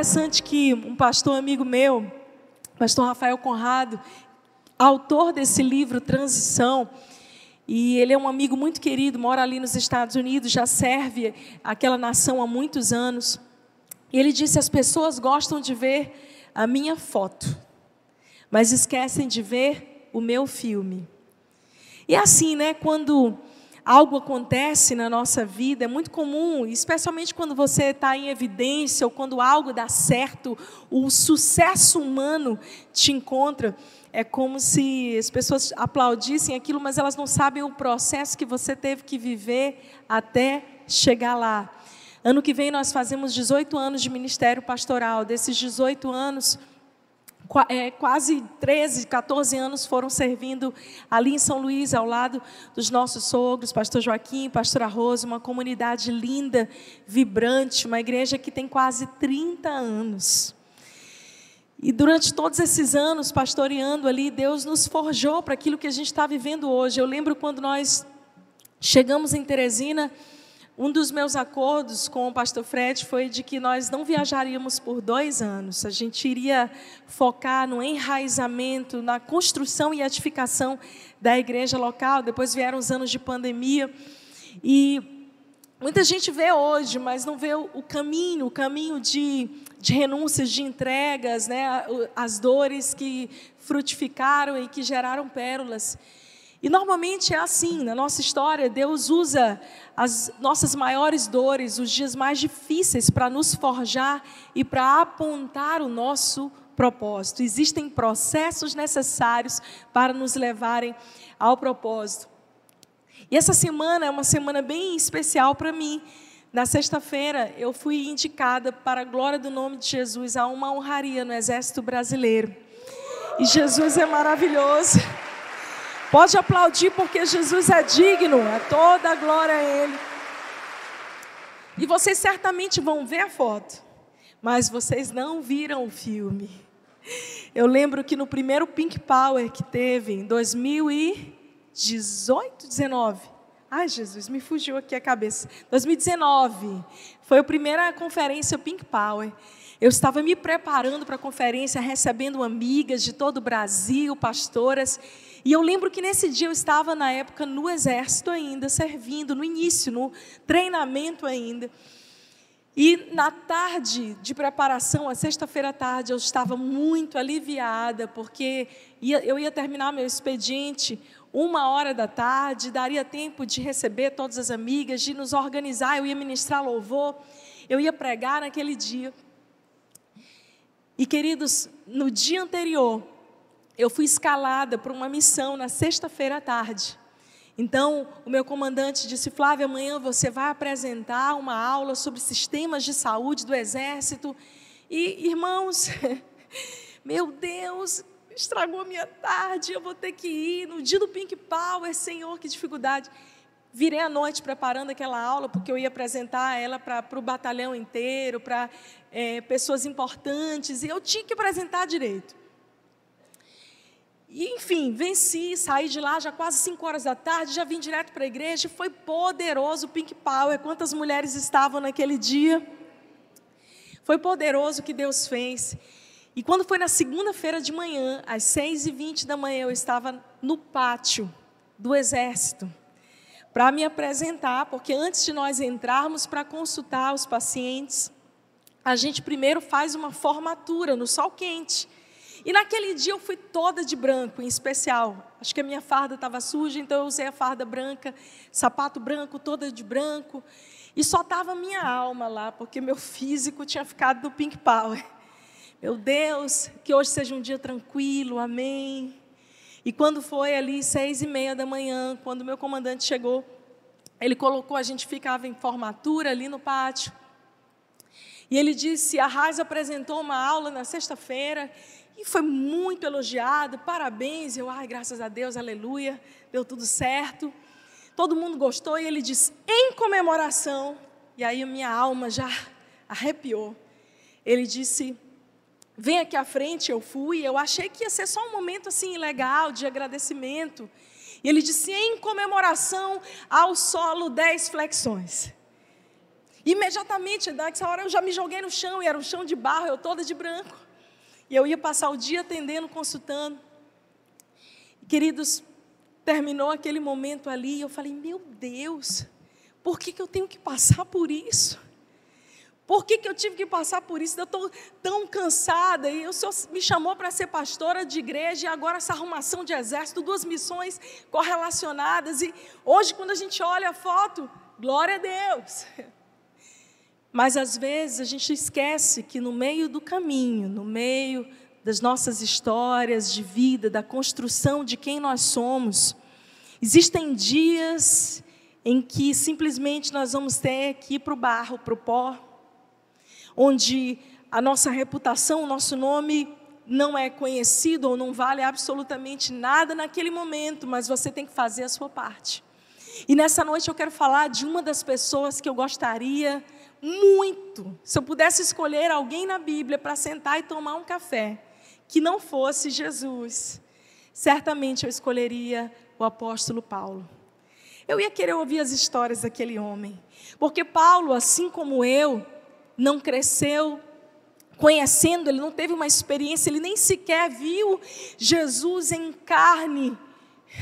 interessante que um pastor amigo meu, pastor Rafael Conrado, autor desse livro Transição, e ele é um amigo muito querido, mora ali nos Estados Unidos, já serve aquela nação há muitos anos. Ele disse: as pessoas gostam de ver a minha foto, mas esquecem de ver o meu filme. E é assim, né? Quando algo acontece na nossa vida, é muito comum, especialmente quando você está em evidência ou quando algo dá certo, o sucesso humano te encontra. É como se as pessoas aplaudissem aquilo, mas elas não sabem o processo que você teve que viver até chegar lá. Ano que vem nós fazemos 18 anos de ministério pastoral. Desses 18 anos, é, quase 13, 14 anos foram servindo ali em São Luís, ao lado dos nossos sogros, pastor Joaquim, pastora Rosa, uma comunidade linda, vibrante, uma igreja que tem quase 30 anos. E durante todos esses anos, pastoreando ali, Deus nos forjou para aquilo que a gente está vivendo hoje. Eu lembro quando nós chegamos em Teresina, um dos meus acordos com o pastor Fred foi de que nós não viajaríamos por dois anos. A gente iria focar no enraizamento, na construção e edificação da igreja local. Depois vieram os anos de pandemia. E muita gente vê hoje, mas não vê o caminho, o caminho de, de renúncias, de entregas, né? as dores que frutificaram e que geraram pérolas. E normalmente é assim, na nossa história, Deus usa as nossas maiores dores, os dias mais difíceis, para nos forjar e para apontar o nosso propósito. Existem processos necessários para nos levarem ao propósito. E essa semana é uma semana bem especial para mim. Na sexta-feira, eu fui indicada, para a glória do nome de Jesus, a uma honraria no Exército Brasileiro. E Jesus é maravilhoso. Pode aplaudir porque Jesus é digno, é toda a glória a Ele. E vocês certamente vão ver a foto, mas vocês não viram o filme. Eu lembro que no primeiro Pink Power que teve em 2018, 19. Ai, Jesus, me fugiu aqui a cabeça. 2019 foi a primeira conferência Pink Power. Eu estava me preparando para a conferência, recebendo amigas de todo o Brasil, pastoras. E eu lembro que nesse dia eu estava, na época, no exército ainda, servindo, no início, no treinamento ainda. E na tarde de preparação, a sexta-feira à tarde, eu estava muito aliviada, porque ia, eu ia terminar meu expediente uma hora da tarde, daria tempo de receber todas as amigas, de nos organizar, eu ia ministrar louvor, eu ia pregar naquele dia. E queridos, no dia anterior, eu fui escalada para uma missão na sexta-feira à tarde. Então, o meu comandante disse: Flávia, amanhã você vai apresentar uma aula sobre sistemas de saúde do Exército. E, irmãos, meu Deus, estragou a minha tarde, eu vou ter que ir no dia do Pink Power, Senhor, que dificuldade. Virei à noite preparando aquela aula, porque eu ia apresentar ela para o batalhão inteiro, para é, pessoas importantes, e eu tinha que apresentar direito. E, enfim, venci, saí de lá já quase 5 horas da tarde, já vim direto para a igreja, foi poderoso o Pink Power, quantas mulheres estavam naquele dia. Foi poderoso o que Deus fez. E quando foi na segunda-feira de manhã, às 6h20 da manhã, eu estava no pátio do exército para me apresentar, porque antes de nós entrarmos para consultar os pacientes, a gente primeiro faz uma formatura no sol quente. E naquele dia eu fui toda de branco, em especial. Acho que a minha farda estava suja, então eu usei a farda branca, sapato branco, toda de branco. E só estava minha alma lá, porque meu físico tinha ficado do Pink Power. Meu Deus, que hoje seja um dia tranquilo, amém. E quando foi ali seis e meia da manhã, quando meu comandante chegou, ele colocou, a gente ficava em formatura ali no pátio. E ele disse: a Raiz apresentou uma aula na sexta-feira e foi muito elogiado, parabéns. Eu, ai, graças a Deus, aleluia, deu tudo certo. Todo mundo gostou e ele disse, em comemoração, e aí a minha alma já arrepiou. Ele disse, vem aqui à frente, eu fui, eu achei que ia ser só um momento assim legal, de agradecimento. E ele disse, em comemoração ao solo 10 flexões. Imediatamente, nessa hora eu já me joguei no chão, e era um chão de barro, eu toda de branco. E eu ia passar o dia atendendo, consultando. Queridos, terminou aquele momento ali, e eu falei: Meu Deus, por que, que eu tenho que passar por isso? Por que, que eu tive que passar por isso? Eu estou tão cansada. E o Senhor me chamou para ser pastora de igreja, e agora essa arrumação de exército, duas missões correlacionadas. E hoje, quando a gente olha a foto, glória a Deus. Mas às vezes a gente esquece que no meio do caminho, no meio das nossas histórias de vida, da construção de quem nós somos, existem dias em que simplesmente nós vamos ter que ir para o barro, para o pó, onde a nossa reputação, o nosso nome não é conhecido ou não vale absolutamente nada naquele momento, mas você tem que fazer a sua parte. E nessa noite eu quero falar de uma das pessoas que eu gostaria muito, se eu pudesse escolher alguém na Bíblia para sentar e tomar um café, que não fosse Jesus, certamente eu escolheria o apóstolo Paulo. Eu ia querer ouvir as histórias daquele homem, porque Paulo, assim como eu, não cresceu conhecendo, ele não teve uma experiência, ele nem sequer viu Jesus em carne.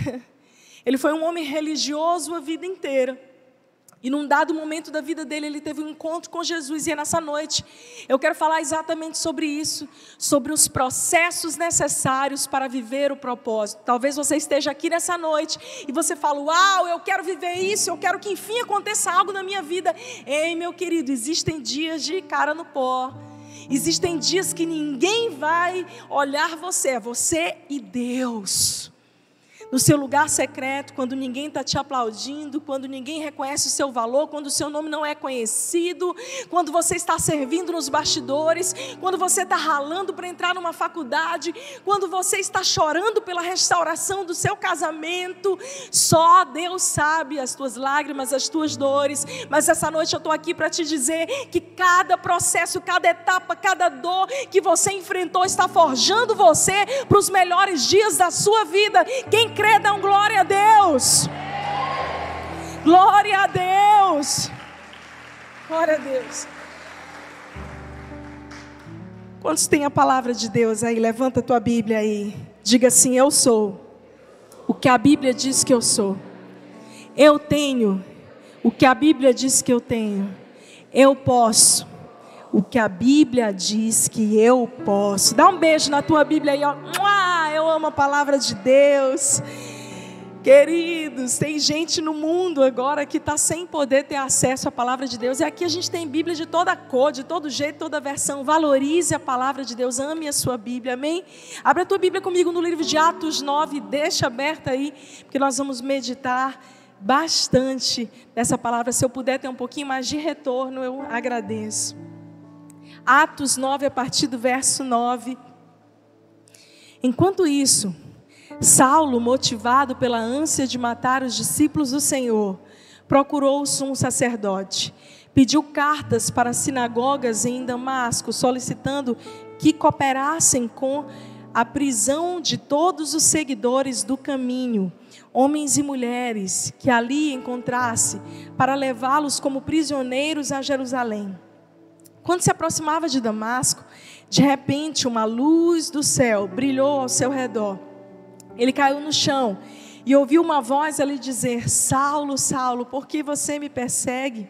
Ele foi um homem religioso a vida inteira. E num dado momento da vida dele, ele teve um encontro com Jesus. E é nessa noite, eu quero falar exatamente sobre isso, sobre os processos necessários para viver o propósito. Talvez você esteja aqui nessa noite e você fala: Uau, eu quero viver isso, eu quero que enfim aconteça algo na minha vida. Ei, meu querido, existem dias de cara no pó. Existem dias que ninguém vai olhar você, é você e Deus no seu lugar secreto, quando ninguém está te aplaudindo, quando ninguém reconhece o seu valor, quando o seu nome não é conhecido, quando você está servindo nos bastidores, quando você está ralando para entrar numa faculdade, quando você está chorando pela restauração do seu casamento, só Deus sabe as tuas lágrimas, as tuas dores, mas essa noite eu estou aqui para te dizer que cada processo, cada etapa, cada dor que você enfrentou está forjando você para os melhores dias da sua vida. Quem crê, glória a Deus. Glória a Deus. Glória a Deus. Quantos tem a palavra de Deus aí? Levanta a tua Bíblia aí. Diga assim: Eu sou o que a Bíblia diz que eu sou. Eu tenho o que a Bíblia diz que eu tenho. Eu posso o que a Bíblia diz que eu posso. Dá um beijo na tua Bíblia aí, ó amo a palavra de Deus. Queridos, tem gente no mundo agora que está sem poder ter acesso à palavra de Deus. E aqui a gente tem Bíblia de toda cor, de todo jeito, toda versão. Valorize a palavra de Deus, ame a sua Bíblia, amém? Abra a tua Bíblia comigo no livro de Atos 9, deixa aberta aí, porque nós vamos meditar bastante nessa palavra. Se eu puder ter um pouquinho mais de retorno, eu agradeço. Atos 9, a partir do verso 9. Enquanto isso, Saulo, motivado pela ânsia de matar os discípulos do Senhor, procurou o sumo sacerdote, pediu cartas para sinagogas em Damasco, solicitando que cooperassem com a prisão de todos os seguidores do caminho, homens e mulheres que ali encontrasse, para levá-los como prisioneiros a Jerusalém. Quando se aproximava de Damasco, de repente, uma luz do céu brilhou ao seu redor. Ele caiu no chão e ouviu uma voz ali dizer: Saulo, Saulo, por que você me persegue?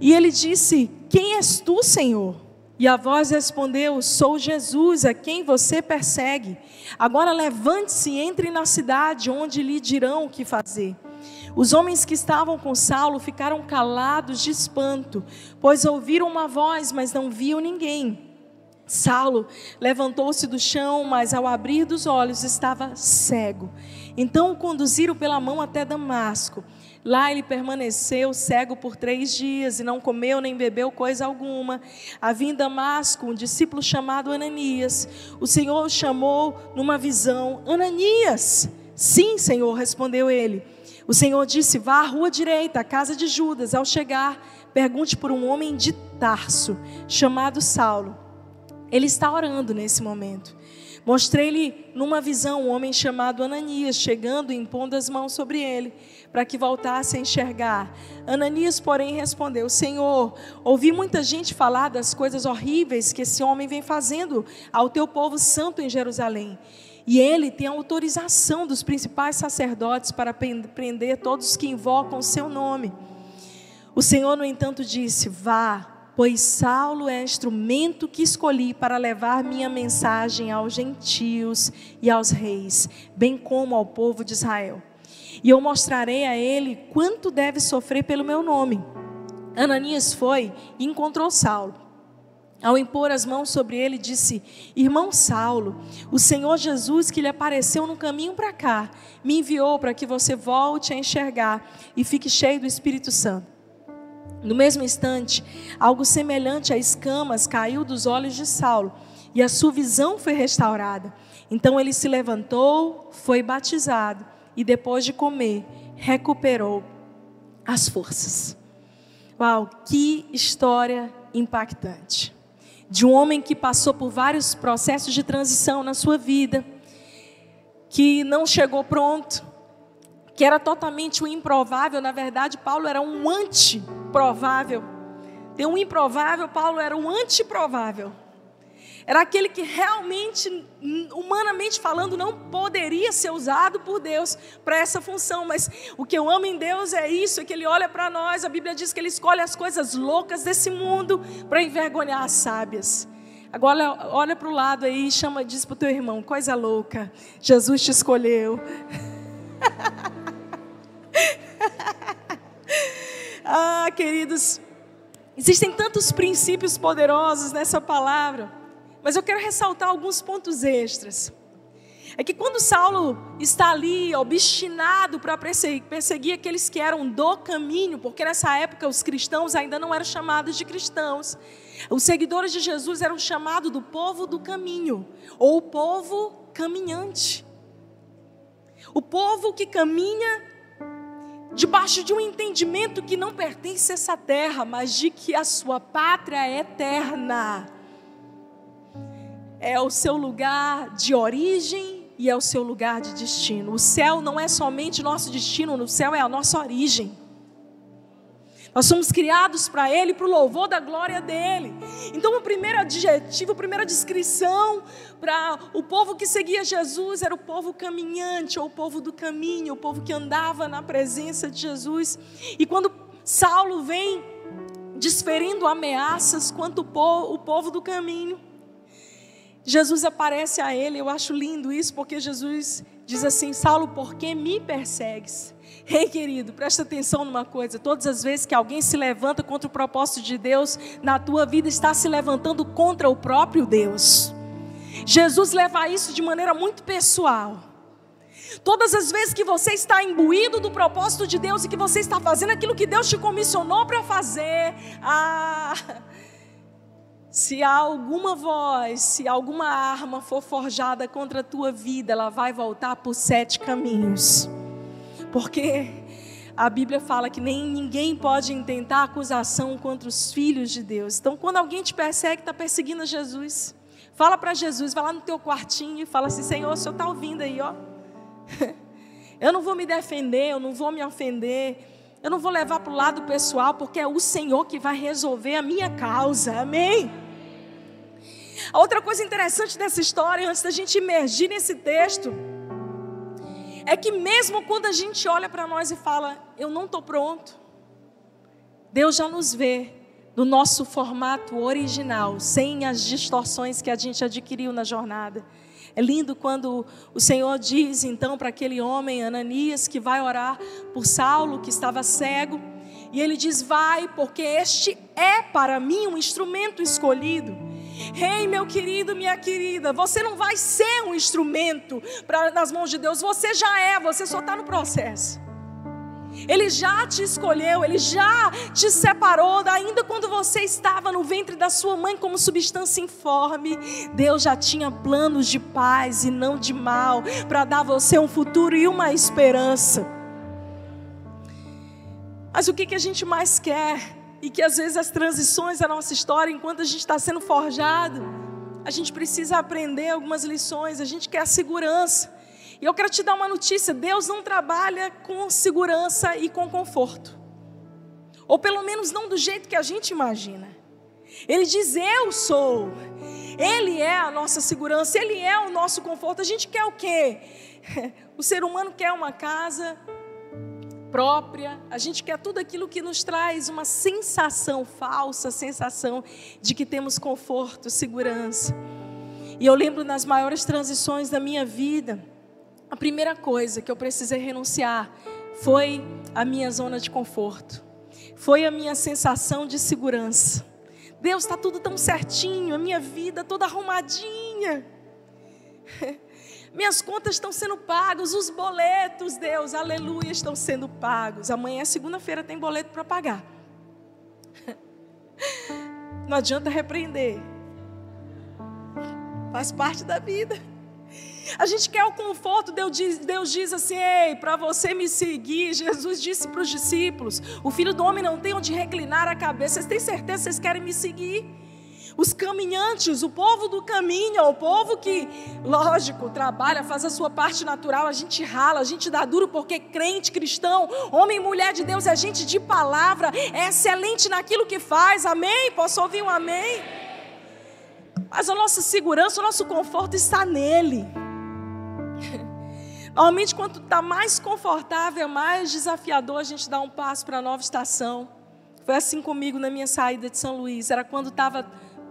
E ele disse: Quem és tu, Senhor? E a voz respondeu: Sou Jesus, a quem você persegue. Agora levante-se e entre na cidade, onde lhe dirão o que fazer. Os homens que estavam com Saulo ficaram calados de espanto, pois ouviram uma voz, mas não viam ninguém. Saulo levantou-se do chão, mas ao abrir dos olhos estava cego. Então o conduziram pela mão até Damasco. Lá ele permaneceu cego por três dias e não comeu nem bebeu coisa alguma. Havia em Damasco um discípulo chamado Ananias. O Senhor o chamou numa visão: Ananias! Sim, Senhor, respondeu ele. O Senhor disse: Vá à rua direita, à casa de Judas. Ao chegar, pergunte por um homem de Tarso, chamado Saulo ele está orando nesse momento. Mostrei-lhe numa visão um homem chamado Ananias, chegando e impondo as mãos sobre ele, para que voltasse a enxergar. Ananias, porém, respondeu: Senhor, ouvi muita gente falar das coisas horríveis que esse homem vem fazendo ao teu povo santo em Jerusalém. E ele tem autorização dos principais sacerdotes para prender todos que invocam o seu nome. O Senhor, no entanto, disse: Vá pois Saulo é instrumento que escolhi para levar minha mensagem aos gentios e aos reis, bem como ao povo de Israel. E eu mostrarei a ele quanto deve sofrer pelo meu nome. Ananias foi e encontrou Saulo. Ao impor as mãos sobre ele, disse: Irmão Saulo, o Senhor Jesus que lhe apareceu no caminho para cá, me enviou para que você volte a enxergar e fique cheio do Espírito Santo. No mesmo instante, algo semelhante a escamas caiu dos olhos de Saulo e a sua visão foi restaurada. Então ele se levantou, foi batizado e depois de comer, recuperou as forças. Uau, que história impactante. De um homem que passou por vários processos de transição na sua vida, que não chegou pronto, que era totalmente o improvável, na verdade, Paulo era um antiprovável. Tem um improvável, Paulo era um antiprovável. Era aquele que realmente, humanamente falando, não poderia ser usado por Deus para essa função. Mas o que eu amo em Deus é isso, é que Ele olha para nós. A Bíblia diz que Ele escolhe as coisas loucas desse mundo para envergonhar as sábias. Agora olha para o lado aí e chama, diz para o teu irmão, coisa louca. Jesus te escolheu. ah, queridos, existem tantos princípios poderosos nessa palavra, mas eu quero ressaltar alguns pontos extras. É que quando Saulo está ali, obstinado para perseguir aqueles que eram do caminho, porque nessa época os cristãos ainda não eram chamados de cristãos, os seguidores de Jesus eram chamados do povo do caminho, ou o povo caminhante. O povo que caminha debaixo de um entendimento que não pertence a essa terra, mas de que a sua pátria é eterna. É o seu lugar de origem e é o seu lugar de destino. O céu não é somente nosso destino, o céu é a nossa origem. Nós somos criados para Ele, para o louvor da glória dele. Então, o primeiro adjetivo, a primeira descrição para o povo que seguia Jesus era o povo caminhante, ou o povo do caminho, o povo que andava na presença de Jesus. E quando Saulo vem desferindo ameaças quanto o povo do caminho, Jesus aparece a ele. Eu acho lindo isso, porque Jesus diz assim: Saulo, por que me persegues? Ei, querido, presta atenção numa coisa: todas as vezes que alguém se levanta contra o propósito de Deus, na tua vida está se levantando contra o próprio Deus. Jesus leva isso de maneira muito pessoal. Todas as vezes que você está imbuído do propósito de Deus e que você está fazendo aquilo que Deus te comissionou para fazer, ah, se há alguma voz, se alguma arma for forjada contra a tua vida, ela vai voltar por sete caminhos. Porque a Bíblia fala que nem ninguém pode intentar acusação contra os filhos de Deus. Então, quando alguém te persegue, está perseguindo Jesus. Fala para Jesus, vai lá no teu quartinho e fala assim: Senhor, o Senhor está ouvindo aí, ó. Eu não vou me defender, eu não vou me ofender, eu não vou levar para o lado pessoal, porque é o Senhor que vai resolver a minha causa. Amém? A outra coisa interessante dessa história, antes da gente emergir nesse texto, é que mesmo quando a gente olha para nós e fala, eu não estou pronto, Deus já nos vê no nosso formato original, sem as distorções que a gente adquiriu na jornada. É lindo quando o Senhor diz então para aquele homem, Ananias, que vai orar por Saulo, que estava cego, e ele diz: Vai, porque este é para mim um instrumento escolhido Ei, meu querido, minha querida, você não vai ser um instrumento pra, nas mãos de Deus, você já é, você só está no processo. Ele já te escolheu, ele já te separou, ainda quando você estava no ventre da sua mãe como substância informe. Deus já tinha planos de paz e não de mal, para dar a você um futuro e uma esperança. Mas o que, que a gente mais quer? E que às vezes as transições da nossa história, enquanto a gente está sendo forjado, a gente precisa aprender algumas lições, a gente quer a segurança. E eu quero te dar uma notícia: Deus não trabalha com segurança e com conforto. Ou pelo menos não do jeito que a gente imagina. Ele diz: Eu sou. Ele é a nossa segurança, Ele é o nosso conforto. A gente quer o quê? O ser humano quer uma casa própria, a gente quer tudo aquilo que nos traz uma sensação falsa, sensação de que temos conforto, segurança. E eu lembro nas maiores transições da minha vida, a primeira coisa que eu precisei renunciar foi a minha zona de conforto, foi a minha sensação de segurança. Deus está tudo tão certinho, a minha vida toda arrumadinha. Minhas contas estão sendo pagas, os boletos, Deus, aleluia, estão sendo pagos. Amanhã, segunda-feira, tem boleto para pagar. Não adianta repreender. Faz parte da vida. A gente quer o conforto, Deus diz, Deus diz assim: ei, para você me seguir, Jesus disse para os discípulos: o filho do homem não tem onde reclinar a cabeça. Vocês têm certeza que vocês querem me seguir? Os caminhantes, o povo do caminho, o povo que, lógico, trabalha, faz a sua parte natural, a gente rala, a gente dá duro porque crente, cristão, homem e mulher de Deus é gente de palavra, é excelente naquilo que faz, amém? Posso ouvir um amém? Mas a nossa segurança, o nosso conforto está nele. Normalmente, quanto está mais confortável, mais desafiador a gente dá um passo para a nova estação. Foi assim comigo na minha saída de São Luís. Era quando estava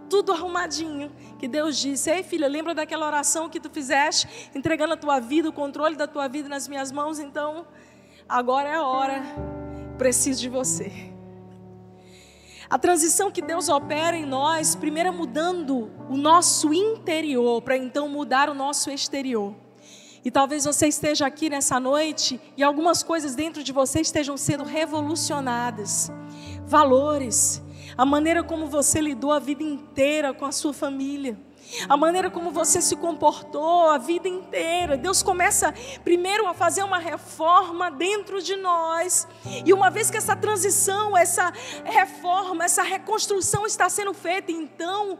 tudo arrumadinho, que Deus disse: Ei, filha, lembra daquela oração que tu fizeste, entregando a tua vida, o controle da tua vida nas minhas mãos? Então, agora é a hora, preciso de você. A transição que Deus opera em nós, primeiro é mudando o nosso interior, para então mudar o nosso exterior. E talvez você esteja aqui nessa noite e algumas coisas dentro de você estejam sendo revolucionadas. Valores, a maneira como você lidou a vida inteira com a sua família, a maneira como você se comportou a vida inteira. Deus começa primeiro a fazer uma reforma dentro de nós, e uma vez que essa transição, essa reforma, essa reconstrução está sendo feita, então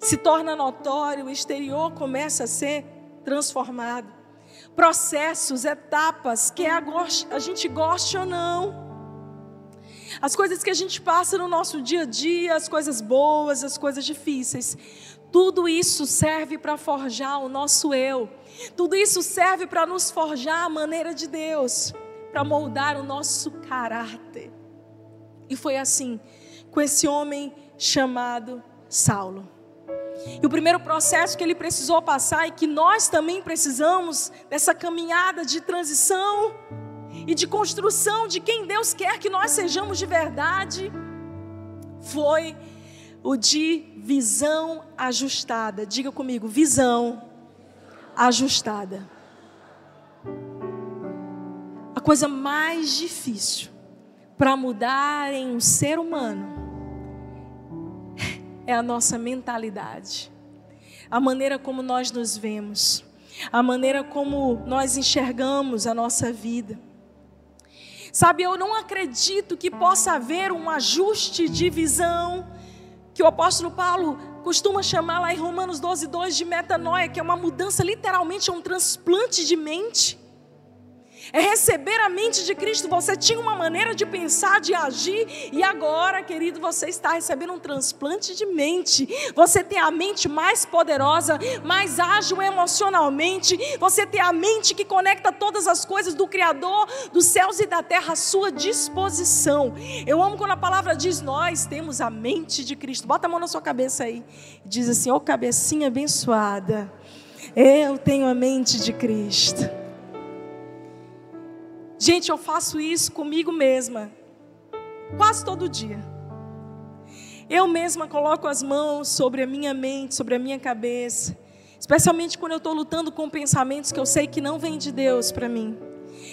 se torna notório, o exterior começa a ser transformado. Processos, etapas, que a gente goste ou não as coisas que a gente passa no nosso dia a dia, as coisas boas, as coisas difíceis. Tudo isso serve para forjar o nosso eu. Tudo isso serve para nos forjar a maneira de Deus, para moldar o nosso caráter. E foi assim com esse homem chamado Saulo. E o primeiro processo que ele precisou passar e que nós também precisamos dessa caminhada de transição e de construção de quem Deus quer que nós sejamos de verdade, foi o de visão ajustada. Diga comigo, visão ajustada. A coisa mais difícil para mudar em um ser humano é a nossa mentalidade, a maneira como nós nos vemos, a maneira como nós enxergamos a nossa vida. Sabe, eu não acredito que possa haver um ajuste de visão, que o apóstolo Paulo costuma chamar lá em Romanos 12, 2 de metanoia, que é uma mudança, literalmente, é um transplante de mente é receber a mente de Cristo. Você tinha uma maneira de pensar, de agir, e agora, querido, você está recebendo um transplante de mente. Você tem a mente mais poderosa, mais ágil emocionalmente. Você tem a mente que conecta todas as coisas do Criador dos céus e da terra à sua disposição. Eu amo quando a palavra diz: Nós temos a mente de Cristo. Bota a mão na sua cabeça aí. Diz assim: Ô oh, cabecinha abençoada. Eu tenho a mente de Cristo. Gente, eu faço isso comigo mesma, quase todo dia. Eu mesma coloco as mãos sobre a minha mente, sobre a minha cabeça, especialmente quando eu estou lutando com pensamentos que eu sei que não vêm de Deus para mim.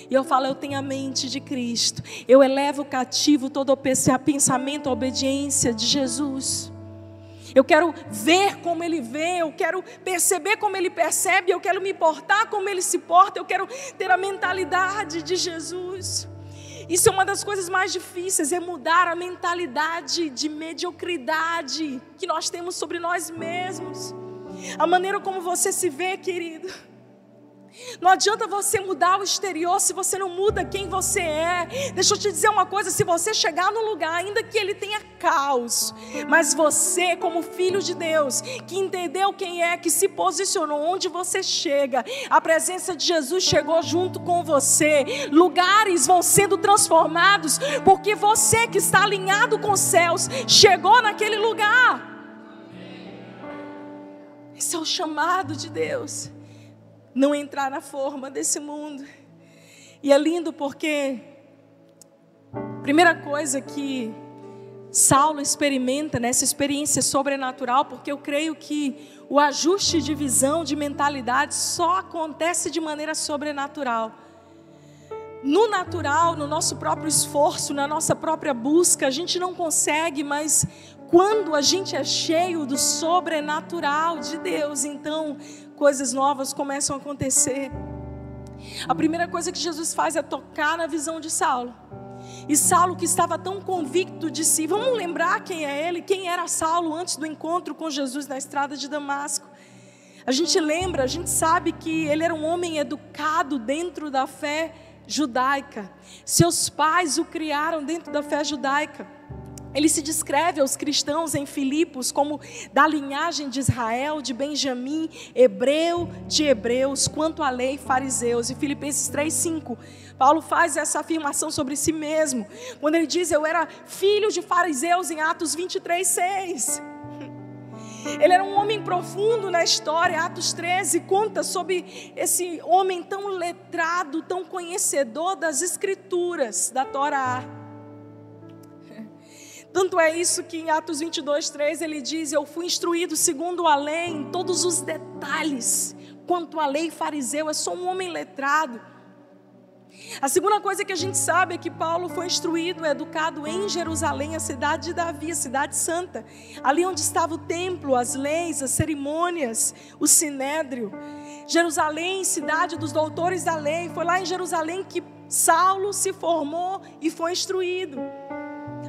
E eu falo, eu tenho a mente de Cristo. Eu elevo cativo todo pensamento à obediência de Jesus. Eu quero ver como ele vê, eu quero perceber como ele percebe, eu quero me portar como ele se porta, eu quero ter a mentalidade de Jesus. Isso é uma das coisas mais difíceis, é mudar a mentalidade de mediocridade que nós temos sobre nós mesmos. A maneira como você se vê, querido. Não adianta você mudar o exterior se você não muda quem você é. Deixa eu te dizer uma coisa: se você chegar no lugar, ainda que ele tenha caos, mas você, como filho de Deus, que entendeu quem é, que se posicionou onde você chega, a presença de Jesus chegou junto com você. Lugares vão sendo transformados, porque você que está alinhado com os céus chegou naquele lugar. Esse é o chamado de Deus não entrar na forma desse mundo. E é lindo porque, primeira coisa que Saulo experimenta nessa experiência sobrenatural, porque eu creio que o ajuste de visão, de mentalidade, só acontece de maneira sobrenatural. No natural, no nosso próprio esforço, na nossa própria busca, a gente não consegue, mas quando a gente é cheio do sobrenatural de Deus, então coisas novas começam a acontecer. A primeira coisa que Jesus faz é tocar na visão de Saulo. E Saulo, que estava tão convicto de si, vamos lembrar quem é ele, quem era Saulo antes do encontro com Jesus na estrada de Damasco. A gente lembra, a gente sabe que ele era um homem educado dentro da fé judaica. Seus pais o criaram dentro da fé judaica. Ele se descreve aos cristãos em Filipos como da linhagem de Israel, de Benjamim, hebreu de hebreus, quanto à lei, fariseus. E Filipenses 3:5, Paulo faz essa afirmação sobre si mesmo, quando ele diz: "Eu era filho de fariseus" em Atos 23:6. Ele era um homem profundo na história. Atos 13 conta sobre esse homem tão letrado, tão conhecedor das escrituras da Torá. Tanto é isso que em Atos 22, 3 ele diz: Eu fui instruído segundo a lei em todos os detalhes, quanto à lei fariseu, eu sou um homem letrado. A segunda coisa que a gente sabe é que Paulo foi instruído, educado em Jerusalém, a cidade de Davi, a cidade santa, ali onde estava o templo, as leis, as cerimônias, o sinédrio. Jerusalém, cidade dos doutores da lei, foi lá em Jerusalém que Saulo se formou e foi instruído.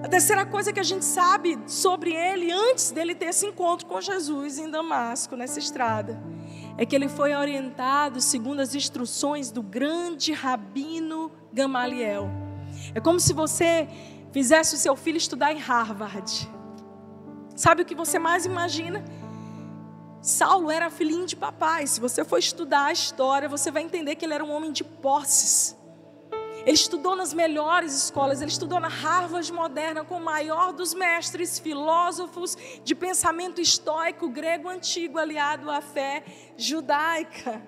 A terceira coisa que a gente sabe sobre ele antes dele ter esse encontro com Jesus em Damasco, nessa estrada, é que ele foi orientado segundo as instruções do grande rabino Gamaliel. É como se você fizesse o seu filho estudar em Harvard. Sabe o que você mais imagina? Saulo era filhinho de papai. Se você for estudar a história, você vai entender que ele era um homem de posses. Ele estudou nas melhores escolas, ele estudou na Harvard moderna com o maior dos mestres filósofos de pensamento estoico grego antigo aliado à fé judaica.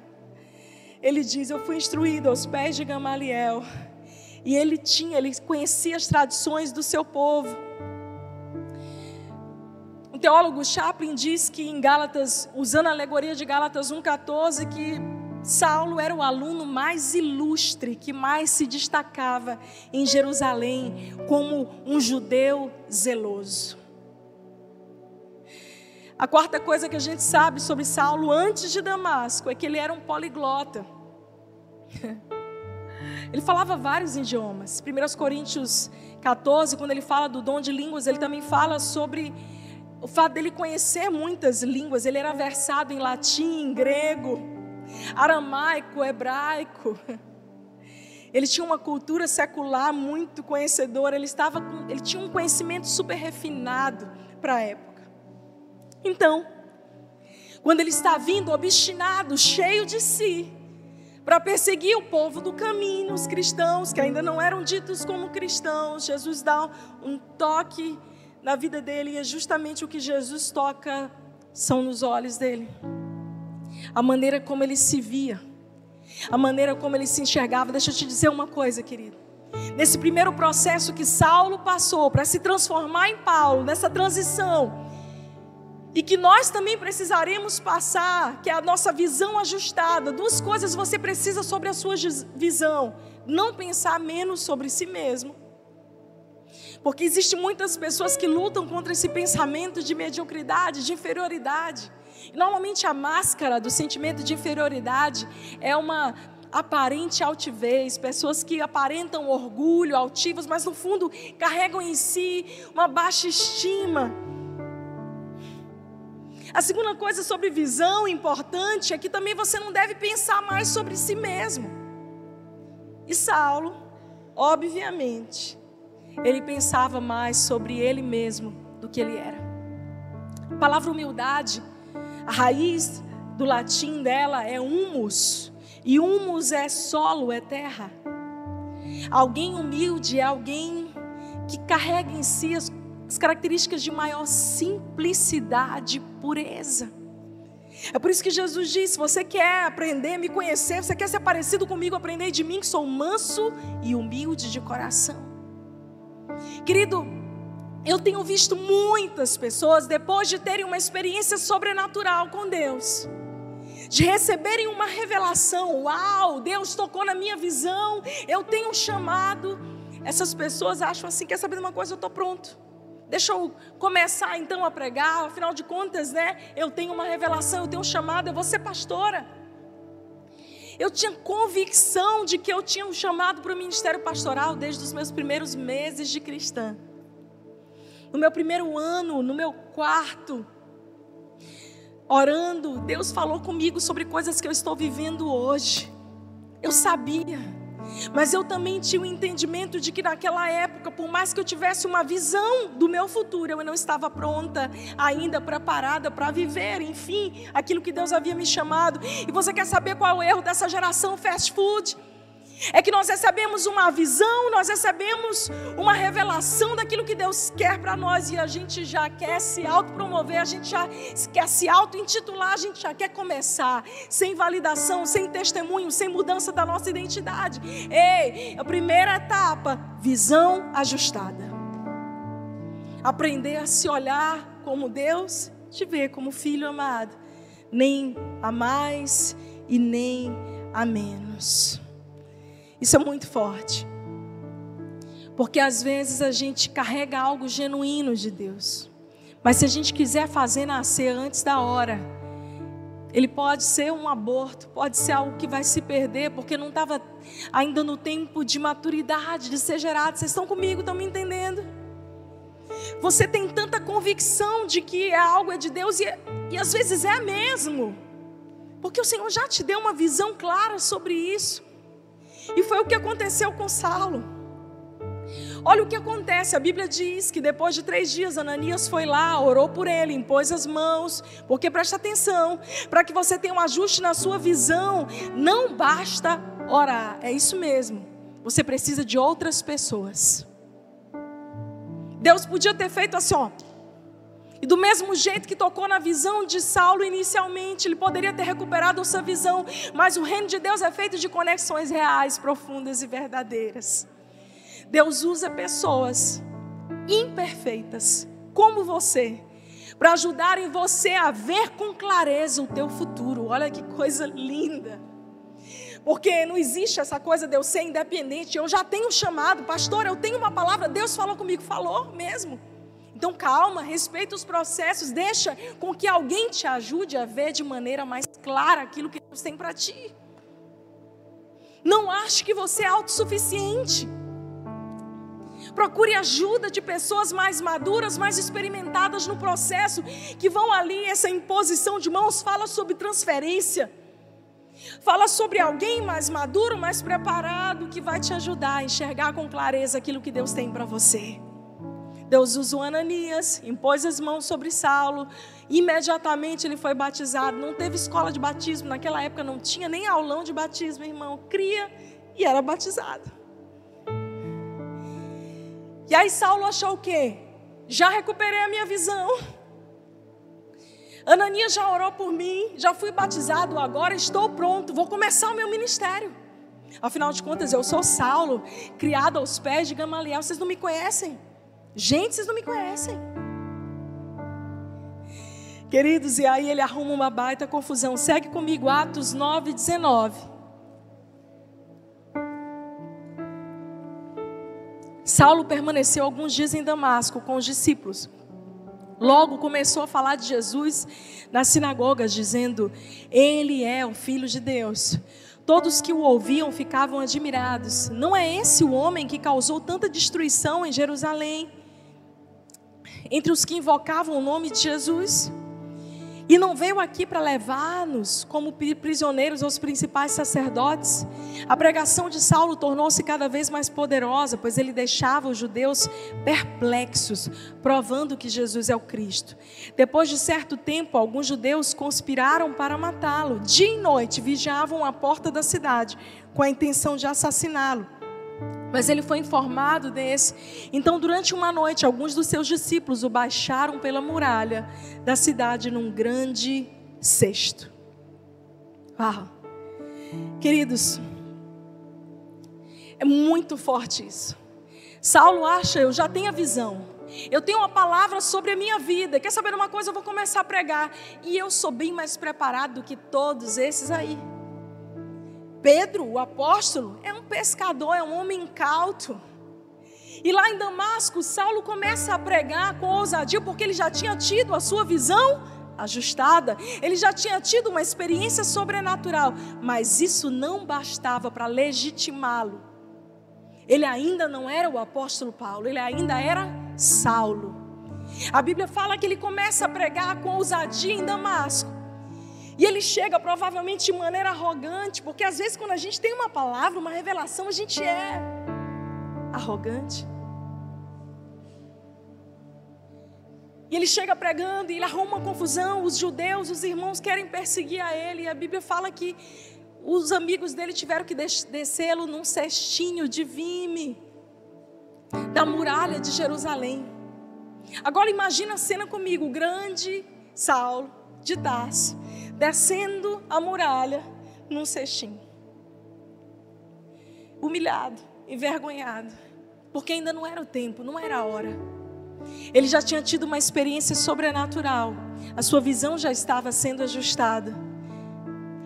Ele diz: Eu fui instruído aos pés de Gamaliel. E ele tinha, ele conhecia as tradições do seu povo. O teólogo Chaplin diz que em Gálatas, usando a alegoria de Gálatas 1,14, que Saulo era o aluno mais ilustre, que mais se destacava em Jerusalém como um judeu zeloso. A quarta coisa que a gente sabe sobre Saulo antes de Damasco é que ele era um poliglota. Ele falava vários idiomas. 1 Coríntios 14, quando ele fala do dom de línguas, ele também fala sobre o fato dele conhecer muitas línguas. Ele era versado em latim, em grego aramaico, hebraico. Ele tinha uma cultura secular muito conhecedora, ele, estava com, ele tinha um conhecimento super refinado para a época. Então, quando ele está vindo obstinado, cheio de si, para perseguir o povo do caminho, os cristãos que ainda não eram ditos como cristãos, Jesus dá um toque na vida dele e é justamente o que Jesus toca são nos olhos dele a maneira como ele se via, a maneira como ele se enxergava. Deixa eu te dizer uma coisa, querido. Nesse primeiro processo que Saulo passou para se transformar em Paulo, nessa transição, e que nós também precisaremos passar, que é a nossa visão ajustada. Duas coisas você precisa sobre a sua visão: não pensar menos sobre si mesmo. Porque existem muitas pessoas que lutam contra esse pensamento de mediocridade, de inferioridade. Normalmente a máscara do sentimento de inferioridade é uma aparente altivez, pessoas que aparentam orgulho, altivas, mas no fundo carregam em si uma baixa estima. A segunda coisa sobre visão importante é que também você não deve pensar mais sobre si mesmo. E Saulo, obviamente, ele pensava mais sobre ele mesmo do que ele era. A palavra humildade, a raiz do latim dela é humus, e humus é solo, é terra. Alguém humilde é alguém que carrega em si as, as características de maior simplicidade, pureza. É por isso que Jesus disse: você quer aprender, me conhecer, você quer ser parecido comigo, aprender de mim, que sou manso e humilde de coração. Querido, eu tenho visto muitas pessoas, depois de terem uma experiência sobrenatural com Deus, de receberem uma revelação: Uau, Deus tocou na minha visão, eu tenho um chamado. Essas pessoas acham assim: quer saber de uma coisa? Eu estou pronto. Deixa eu começar então a pregar, afinal de contas, né? Eu tenho uma revelação, eu tenho um chamado, eu vou ser pastora. Eu tinha convicção de que eu tinha um chamado para o ministério pastoral desde os meus primeiros meses de cristã. No meu primeiro ano, no meu quarto, orando, Deus falou comigo sobre coisas que eu estou vivendo hoje. Eu sabia. Mas eu também tinha o entendimento de que naquela época, por mais que eu tivesse uma visão do meu futuro, eu não estava pronta ainda, preparada para viver, enfim, aquilo que Deus havia me chamado. E você quer saber qual é o erro dessa geração fast food? É que nós recebemos uma visão, nós recebemos uma revelação daquilo que Deus quer para nós e a gente já quer se autopromover, a gente já quer se auto-intitular, a gente já quer começar sem validação, sem testemunho, sem mudança da nossa identidade. Ei, a primeira etapa, visão ajustada. Aprender a se olhar como Deus te vê, como filho amado, nem a mais e nem a menos. Isso é muito forte. Porque às vezes a gente carrega algo genuíno de Deus. Mas se a gente quiser fazer nascer antes da hora, ele pode ser um aborto, pode ser algo que vai se perder, porque não estava ainda no tempo de maturidade, de ser gerado. Vocês estão comigo, estão me entendendo? Você tem tanta convicção de que é algo é de Deus, e, e às vezes é mesmo, porque o Senhor já te deu uma visão clara sobre isso. E foi o que aconteceu com Saulo. Olha o que acontece, a Bíblia diz que depois de três dias Ananias foi lá, orou por ele, impôs as mãos, porque presta atenção, para que você tenha um ajuste na sua visão, não basta orar, é isso mesmo, você precisa de outras pessoas. Deus podia ter feito assim, ó, e do mesmo jeito que tocou na visão de Saulo inicialmente, ele poderia ter recuperado essa visão, mas o reino de Deus é feito de conexões reais, profundas e verdadeiras. Deus usa pessoas imperfeitas, como você, para ajudarem você a ver com clareza o teu futuro. Olha que coisa linda. Porque não existe essa coisa de eu ser independente. Eu já tenho chamado, pastor, eu tenho uma palavra, Deus falou comigo, falou mesmo. Então calma, respeita os processos, deixa com que alguém te ajude a ver de maneira mais clara aquilo que Deus tem para ti. Não ache que você é autossuficiente. Procure ajuda de pessoas mais maduras, mais experimentadas no processo, que vão ali, essa imposição de mãos fala sobre transferência. Fala sobre alguém mais maduro, mais preparado, que vai te ajudar a enxergar com clareza aquilo que Deus tem para você. Deus usou Ananias, impôs as mãos sobre Saulo, imediatamente ele foi batizado. Não teve escola de batismo, naquela época não tinha nem aulão de batismo, irmão. Cria e era batizado. E aí Saulo achou o quê? Já recuperei a minha visão. Ananias já orou por mim, já fui batizado, agora estou pronto, vou começar o meu ministério. Afinal de contas, eu sou Saulo, criado aos pés de Gamaliel, vocês não me conhecem. Gente, vocês não me conhecem. Queridos, e aí ele arruma uma baita confusão. Segue comigo, Atos 9, 19. Saulo permaneceu alguns dias em Damasco com os discípulos. Logo começou a falar de Jesus nas sinagogas, dizendo: Ele é o Filho de Deus. Todos que o ouviam ficavam admirados. Não é esse o homem que causou tanta destruição em Jerusalém? Entre os que invocavam o nome de Jesus? E não veio aqui para levar-nos como prisioneiros aos principais sacerdotes. A pregação de Saulo tornou-se cada vez mais poderosa, pois ele deixava os judeus perplexos, provando que Jesus é o Cristo. Depois de certo tempo, alguns judeus conspiraram para matá-lo. Dia e noite vigiavam a porta da cidade, com a intenção de assassiná-lo. Mas ele foi informado desse. Então, durante uma noite, alguns dos seus discípulos o baixaram pela muralha da cidade num grande cesto. Uau! Queridos, é muito forte isso. Saulo acha, eu já tenho a visão. Eu tenho uma palavra sobre a minha vida. Quer saber uma coisa? Eu vou começar a pregar. E eu sou bem mais preparado do que todos esses aí. Pedro, o apóstolo, é um pescador, é um homem incauto. E lá em Damasco, Saulo começa a pregar com ousadia, porque ele já tinha tido a sua visão ajustada, ele já tinha tido uma experiência sobrenatural, mas isso não bastava para legitimá-lo. Ele ainda não era o apóstolo Paulo, ele ainda era Saulo. A Bíblia fala que ele começa a pregar com ousadia em Damasco. E ele chega provavelmente de maneira arrogante, porque às vezes quando a gente tem uma palavra, uma revelação, a gente é arrogante. E ele chega pregando e ele arruma uma confusão. Os judeus, os irmãos querem perseguir a ele. E a Bíblia fala que os amigos dele tiveram que descê-lo num cestinho de vime da muralha de Jerusalém. Agora imagina a cena comigo, o grande Saulo de Tarso descendo a muralha num cestinho. Humilhado, envergonhado, porque ainda não era o tempo, não era a hora. Ele já tinha tido uma experiência sobrenatural, a sua visão já estava sendo ajustada.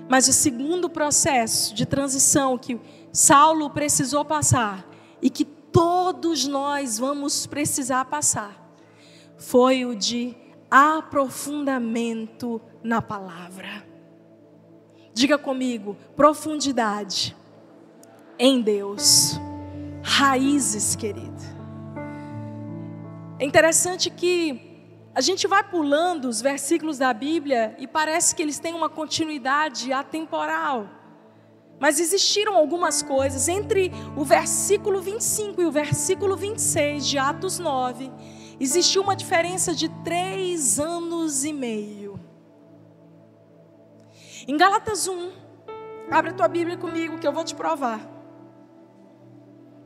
Mas o segundo processo de transição que Saulo precisou passar e que todos nós vamos precisar passar foi o de aprofundamento na palavra. Diga comigo, profundidade em Deus. Raízes, querido. É interessante que a gente vai pulando os versículos da Bíblia e parece que eles têm uma continuidade atemporal. Mas existiram algumas coisas entre o versículo 25 e o versículo 26 de Atos 9. Existiu uma diferença de três anos e meio. Em Gálatas 1, abre a tua Bíblia comigo que eu vou te provar.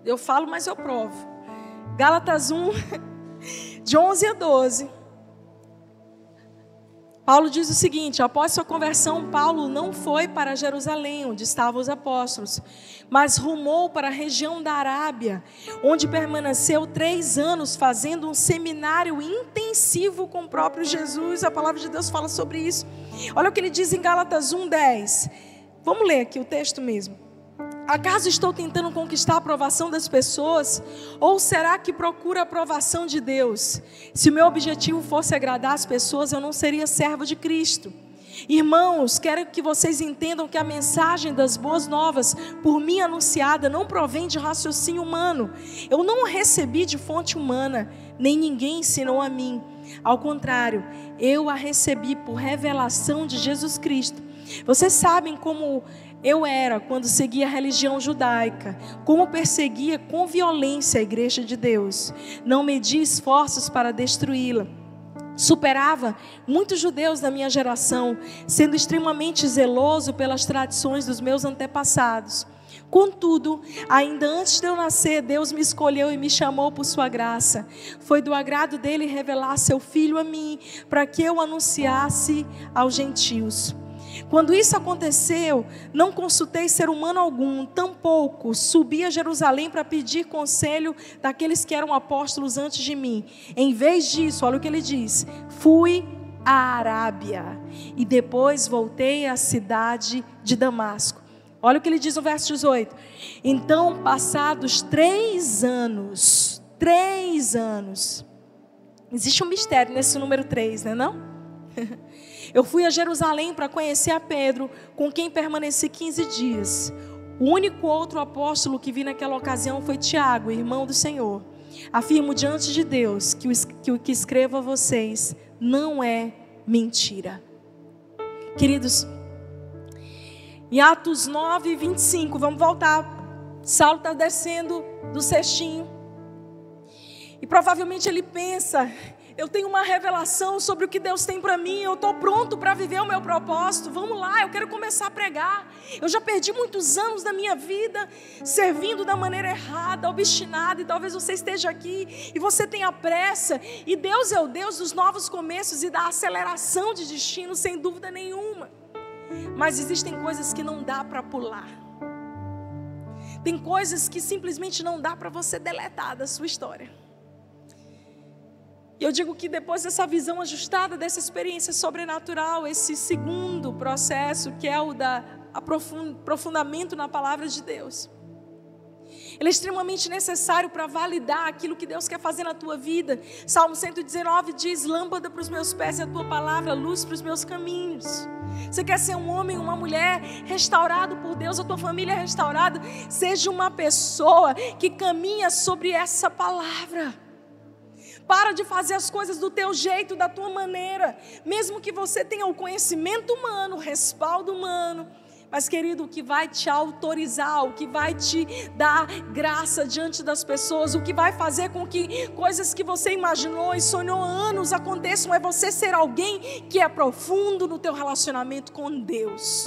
Eu falo, mas eu provo. Gálatas 1, de 11 a 12. Paulo diz o seguinte: após sua conversão, Paulo não foi para Jerusalém, onde estavam os apóstolos, mas rumou para a região da Arábia, onde permaneceu três anos fazendo um seminário intensivo com o próprio Jesus. A palavra de Deus fala sobre isso. Olha o que ele diz em Gálatas 1,10. Vamos ler aqui o texto mesmo. Acaso estou tentando conquistar a aprovação das pessoas? Ou será que procuro a aprovação de Deus? Se o meu objetivo fosse agradar as pessoas, eu não seria servo de Cristo. Irmãos, quero que vocês entendam que a mensagem das boas novas, por mim anunciada, não provém de raciocínio humano. Eu não recebi de fonte humana, nem ninguém ensinou a mim. Ao contrário, eu a recebi por revelação de Jesus Cristo. Vocês sabem como eu era quando seguia a religião judaica, como perseguia com violência a igreja de Deus. Não medi esforços para destruí-la. Superava muitos judeus da minha geração, sendo extremamente zeloso pelas tradições dos meus antepassados. Contudo, ainda antes de eu nascer, Deus me escolheu e me chamou por sua graça. Foi do agrado dele revelar seu filho a mim, para que eu anunciasse aos gentios. Quando isso aconteceu, não consultei ser humano algum, tampouco subi a Jerusalém para pedir conselho daqueles que eram apóstolos antes de mim. Em vez disso, olha o que ele diz: fui à Arábia e depois voltei à cidade de Damasco. Olha o que ele diz no verso 18. Então, passados três anos, três anos, existe um mistério nesse número três, né? Não? Eu fui a Jerusalém para conhecer a Pedro, com quem permaneci 15 dias. O único outro apóstolo que vi naquela ocasião foi Tiago, irmão do Senhor. Afirmo diante de Deus que o que, escrevo a vocês não é mentira. Queridos, em Atos 9, 25, vamos voltar. Saulo está descendo do cestinho. E provavelmente ele pensa: eu tenho uma revelação sobre o que Deus tem para mim, eu estou pronto para viver o meu propósito. Vamos lá, eu quero começar a pregar. Eu já perdi muitos anos da minha vida servindo da maneira errada, obstinada, e talvez você esteja aqui e você tenha pressa. E Deus é o Deus dos novos começos e da aceleração de destino, sem dúvida nenhuma. Mas existem coisas que não dá para pular. Tem coisas que simplesmente não dá para você deletar da sua história. E eu digo que depois dessa visão ajustada, dessa experiência sobrenatural, esse segundo processo, que é o da aprofundamento na palavra de Deus, ele é extremamente necessário para validar aquilo que Deus quer fazer na tua vida. Salmo 119 diz: Lâmpada para os meus pés e a tua palavra, luz para os meus caminhos. Você quer ser um homem, uma mulher restaurado por Deus, a tua família é restaurada? Seja uma pessoa que caminha sobre essa palavra. Para de fazer as coisas do teu jeito, da tua maneira. Mesmo que você tenha o conhecimento humano, o respaldo humano. Mas, querido, o que vai te autorizar, o que vai te dar graça diante das pessoas, o que vai fazer com que coisas que você imaginou e sonhou anos aconteçam, é você ser alguém que é profundo no teu relacionamento com Deus.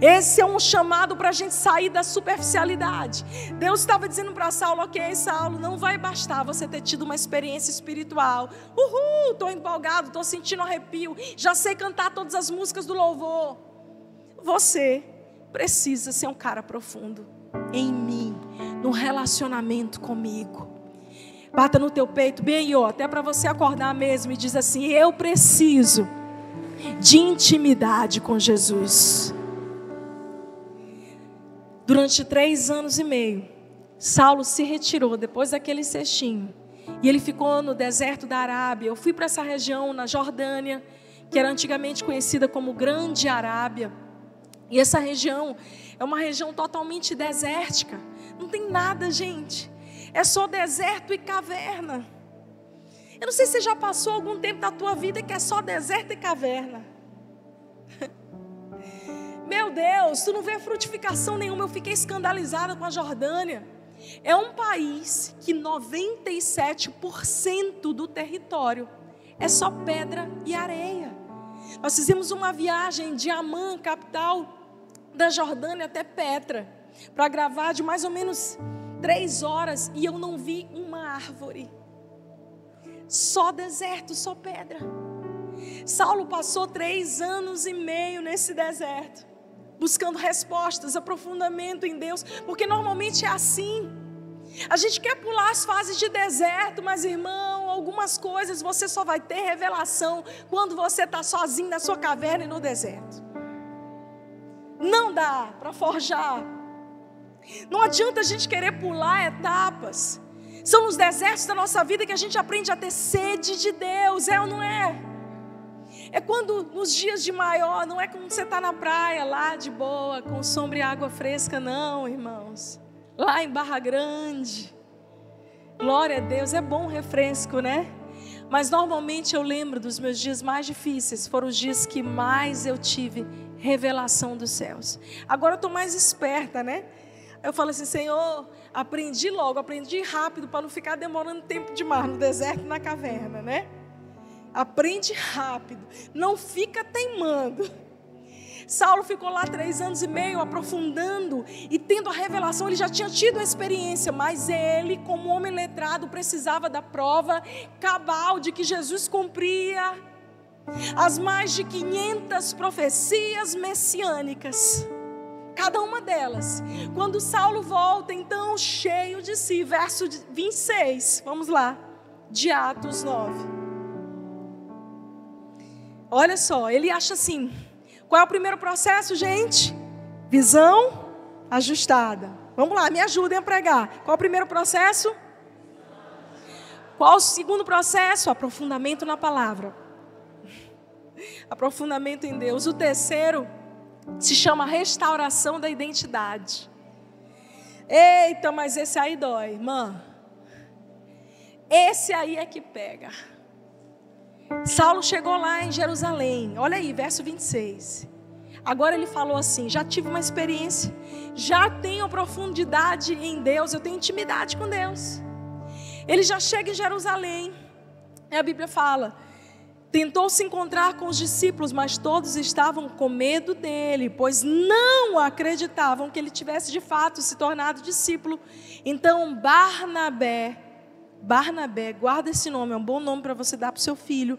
Esse é um chamado para a gente sair da superficialidade. Deus estava dizendo para Saulo: Ok, Saulo, não vai bastar você ter tido uma experiência espiritual. Uhul, estou empolgado, estou sentindo arrepio, já sei cantar todas as músicas do louvor. Você precisa ser um cara profundo em mim, no relacionamento comigo. Bata no teu peito, bem, ó, até para você acordar mesmo e diz assim: Eu preciso de intimidade com Jesus. Durante três anos e meio, Saulo se retirou depois daquele cestinho. E ele ficou no deserto da Arábia. Eu fui para essa região, na Jordânia, que era antigamente conhecida como Grande Arábia. E essa região é uma região totalmente desértica. Não tem nada, gente. É só deserto e caverna. Eu não sei se você já passou algum tempo da tua vida que é só deserto e caverna. Meu Deus, tu não vê frutificação nenhuma. Eu fiquei escandalizada com a Jordânia. É um país que 97% do território é só pedra e areia. Nós fizemos uma viagem de Amã, capital da Jordânia, até Petra, para gravar de mais ou menos três horas e eu não vi uma árvore. Só deserto, só pedra. Saulo passou três anos e meio nesse deserto buscando respostas, aprofundamento em Deus, porque normalmente é assim. A gente quer pular as fases de deserto, mas irmão, algumas coisas você só vai ter revelação quando você está sozinho na sua caverna e no deserto. Não dá para forjar. Não adianta a gente querer pular etapas. São nos desertos da nossa vida que a gente aprende a ter sede de Deus, é ou não é? É quando nos dias de maior, não é quando você está na praia lá de boa, com sombra e água fresca, não, irmãos. Lá em Barra Grande. Glória a Deus, é bom refresco, né? Mas normalmente eu lembro dos meus dias mais difíceis, foram os dias que mais eu tive revelação dos céus. Agora eu estou mais esperta, né? Eu falo assim, Senhor, aprendi logo, aprendi rápido para não ficar demorando tempo demais no deserto, na caverna, né? Aprende rápido, não fica teimando. Saulo ficou lá três anos e meio aprofundando e tendo a revelação, ele já tinha tido a experiência, mas ele, como homem letrado, precisava da prova cabal de que Jesus cumpria as mais de 500 profecias messiânicas. Cada uma delas. Quando Saulo volta, então, cheio de si, verso 26, vamos lá, de Atos 9. Olha só, ele acha assim: qual é o primeiro processo, gente? Visão ajustada. Vamos lá, me ajudem a pregar. Qual é o primeiro processo? Qual o segundo processo? Aprofundamento na palavra. Aprofundamento em Deus. O terceiro se chama restauração da identidade. Eita, mas esse aí dói, irmã. Esse aí é que pega. Saulo chegou lá em Jerusalém. Olha aí, verso 26. Agora ele falou assim: já tive uma experiência, já tenho profundidade em Deus, eu tenho intimidade com Deus. Ele já chega em Jerusalém. E a Bíblia fala: tentou se encontrar com os discípulos, mas todos estavam com medo dele, pois não acreditavam que ele tivesse de fato se tornado discípulo. Então Barnabé, Barnabé, guarda esse nome, é um bom nome para você dar para o seu filho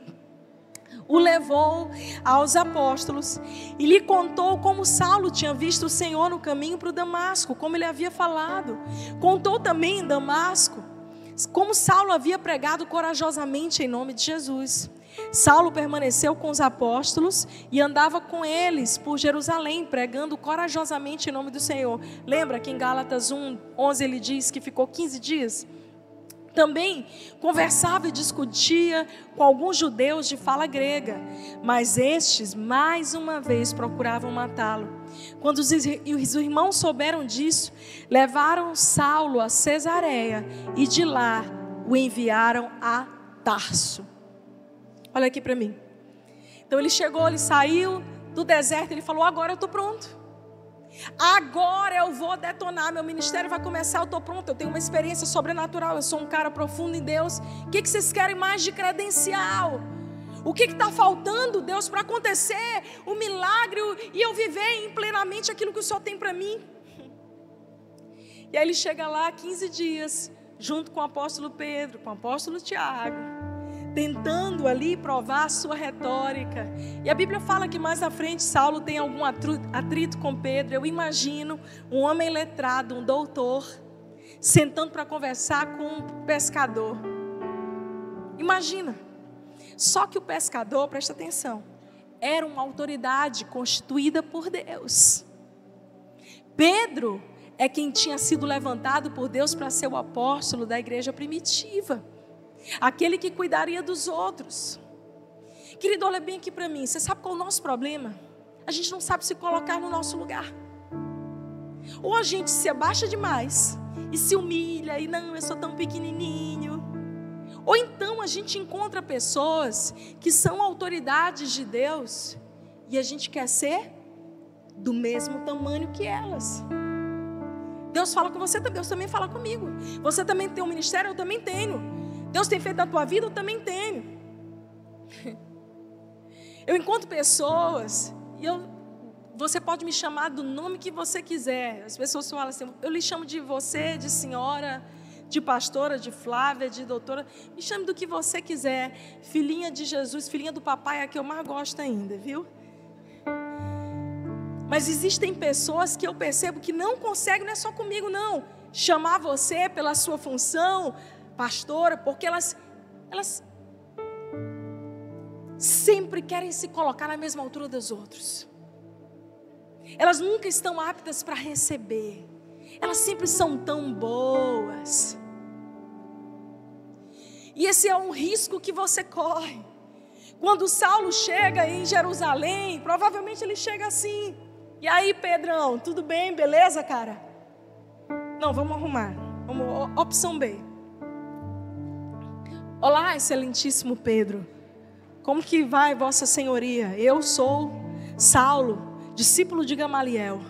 o levou aos apóstolos e lhe contou como Saulo tinha visto o Senhor no caminho para o Damasco, como ele havia falado. Contou também em Damasco como Saulo havia pregado corajosamente em nome de Jesus. Saulo permaneceu com os apóstolos e andava com eles por Jerusalém, pregando corajosamente em nome do Senhor. Lembra que em Gálatas 1, 11 ele diz que ficou 15 dias? Também conversava e discutia com alguns judeus de fala grega, mas estes, mais uma vez, procuravam matá-lo. Quando os irmãos souberam disso, levaram Saulo a Cesareia e de lá o enviaram a Tarso. Olha aqui para mim. Então ele chegou, ele saiu do deserto, ele falou: Agora eu estou pronto. Agora eu vou detonar, meu ministério vai começar, eu estou pronto, eu tenho uma experiência sobrenatural, eu sou um cara profundo em Deus. O que, que vocês querem mais de credencial? O que está faltando, Deus, para acontecer o milagre e eu viver plenamente aquilo que o Senhor tem para mim? E aí ele chega lá 15 dias, junto com o apóstolo Pedro, com o apóstolo Tiago tentando ali provar a sua retórica. E a Bíblia fala que mais à frente Saulo tem algum atrito com Pedro. Eu imagino um homem letrado, um doutor, sentando para conversar com um pescador. Imagina. Só que o pescador, presta atenção, era uma autoridade constituída por Deus. Pedro é quem tinha sido levantado por Deus para ser o apóstolo da igreja primitiva aquele que cuidaria dos outros. Querido, olha bem aqui para mim. Você sabe qual é o nosso problema? A gente não sabe se colocar no nosso lugar. Ou a gente se abaixa demais e se humilha e não, eu sou tão pequenininho. Ou então a gente encontra pessoas que são autoridades de Deus e a gente quer ser do mesmo tamanho que elas. Deus fala com você, Deus também fala comigo. Você também tem um ministério, eu também tenho. Deus tem feito na tua vida, eu também tenho. Eu encontro pessoas e eu, você pode me chamar do nome que você quiser. As pessoas falam assim, eu lhe chamo de você, de senhora, de pastora, de Flávia, de doutora. Me chame do que você quiser. Filhinha de Jesus, filhinha do papai é a que eu mais gosto ainda, viu? Mas existem pessoas que eu percebo que não conseguem, não é só comigo, não. Chamar você pela sua função, pastora, porque elas, elas sempre querem se colocar na mesma altura dos outros. Elas nunca estão aptas para receber. Elas sempre são tão boas. E esse é um risco que você corre. Quando Saulo chega em Jerusalém, provavelmente ele chega assim. E aí, Pedrão, tudo bem? Beleza, cara? Não, vamos arrumar. Vamos, opção B. Olá, excelentíssimo Pedro. Como que vai, Vossa Senhoria? Eu sou Saulo, discípulo de Gamaliel.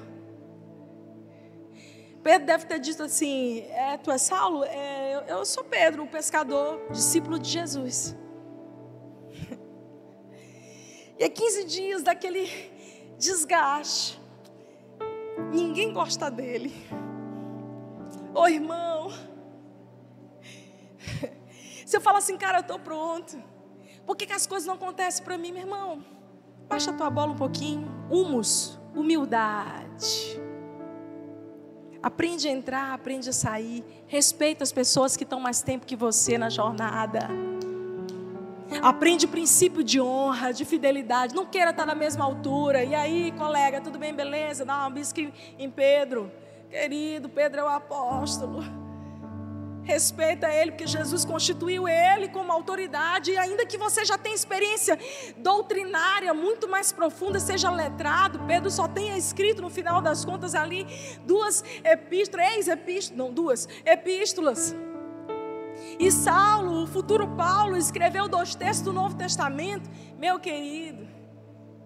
Pedro deve ter dito assim: é, Tu é Saulo? É, eu sou Pedro, o pescador, discípulo de Jesus. E é 15 dias daquele desgaste. Ninguém gosta dele. Ô irmão. Se eu falo assim, cara, eu estou pronto. Por que, que as coisas não acontecem para mim, meu irmão? Baixa a tua bola um pouquinho. Humus, humildade. Aprende a entrar, aprende a sair. Respeita as pessoas que estão mais tempo que você na jornada. Aprende o princípio de honra, de fidelidade. Não queira estar na mesma altura. E aí, colega, tudo bem, beleza? Dá um bisque em Pedro. Querido, Pedro é o apóstolo. Respeita ele, porque Jesus constituiu ele como autoridade. E ainda que você já tenha experiência doutrinária muito mais profunda, seja letrado, Pedro só tenha escrito no final das contas ali duas epístolas, três epístolas, não, duas epístolas. E Saulo, o futuro Paulo, escreveu dois textos do Novo Testamento. Meu querido,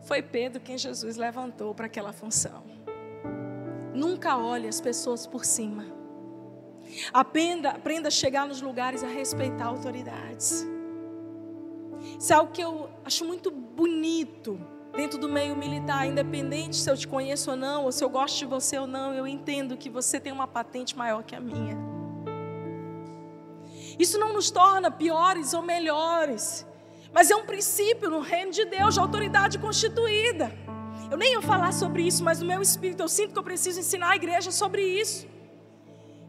foi Pedro quem Jesus levantou para aquela função. Nunca olhe as pessoas por cima. Aprenda, aprenda a chegar nos lugares a respeitar autoridades. Isso é algo que eu acho muito bonito dentro do meio militar, independente se eu te conheço ou não, ou se eu gosto de você ou não, eu entendo que você tem uma patente maior que a minha. Isso não nos torna piores ou melhores, mas é um princípio no reino de Deus de autoridade constituída. Eu nem ia falar sobre isso, mas no meu espírito eu sinto que eu preciso ensinar a igreja sobre isso.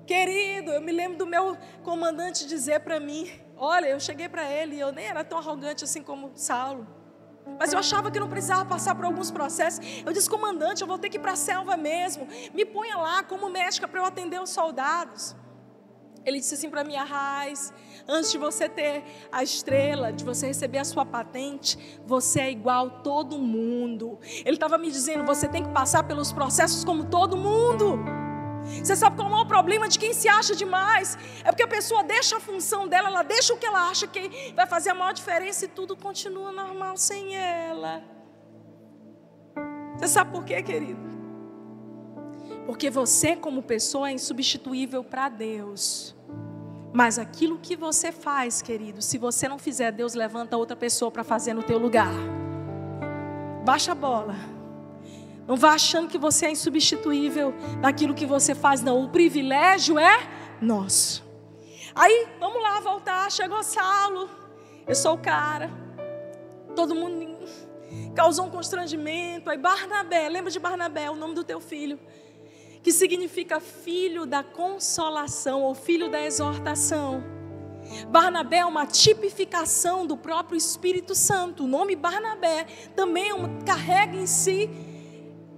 Querido, eu me lembro do meu comandante dizer para mim: Olha, eu cheguei para ele e eu nem era tão arrogante assim como Saulo. Mas eu achava que não precisava passar por alguns processos. Eu disse, comandante, eu vou ter que ir para a selva mesmo. Me ponha lá como médica para eu atender os soldados. Ele disse assim para mim, Arraiz, antes de você ter a estrela, de você receber a sua patente, você é igual todo mundo. Ele estava me dizendo, você tem que passar pelos processos como todo mundo. Você sabe qual é o problema de quem se acha demais? É porque a pessoa deixa a função dela, ela deixa o que ela acha que vai fazer a maior diferença e tudo continua normal sem ela. Você sabe por quê, querido? Porque você, como pessoa, é insubstituível para Deus. Mas aquilo que você faz, querido, se você não fizer, Deus levanta outra pessoa para fazer no teu lugar. Baixa a bola. Não vá achando que você é insubstituível naquilo que você faz, não. O privilégio é nosso. Aí, vamos lá, voltar. Chegou Saulo. Eu sou o cara. Todo mundo causou um constrangimento. Aí, Barnabé, lembra de Barnabé, o nome do teu filho. Que significa filho da consolação ou filho da exortação. Barnabé é uma tipificação do próprio Espírito Santo. O nome Barnabé também é carrega em si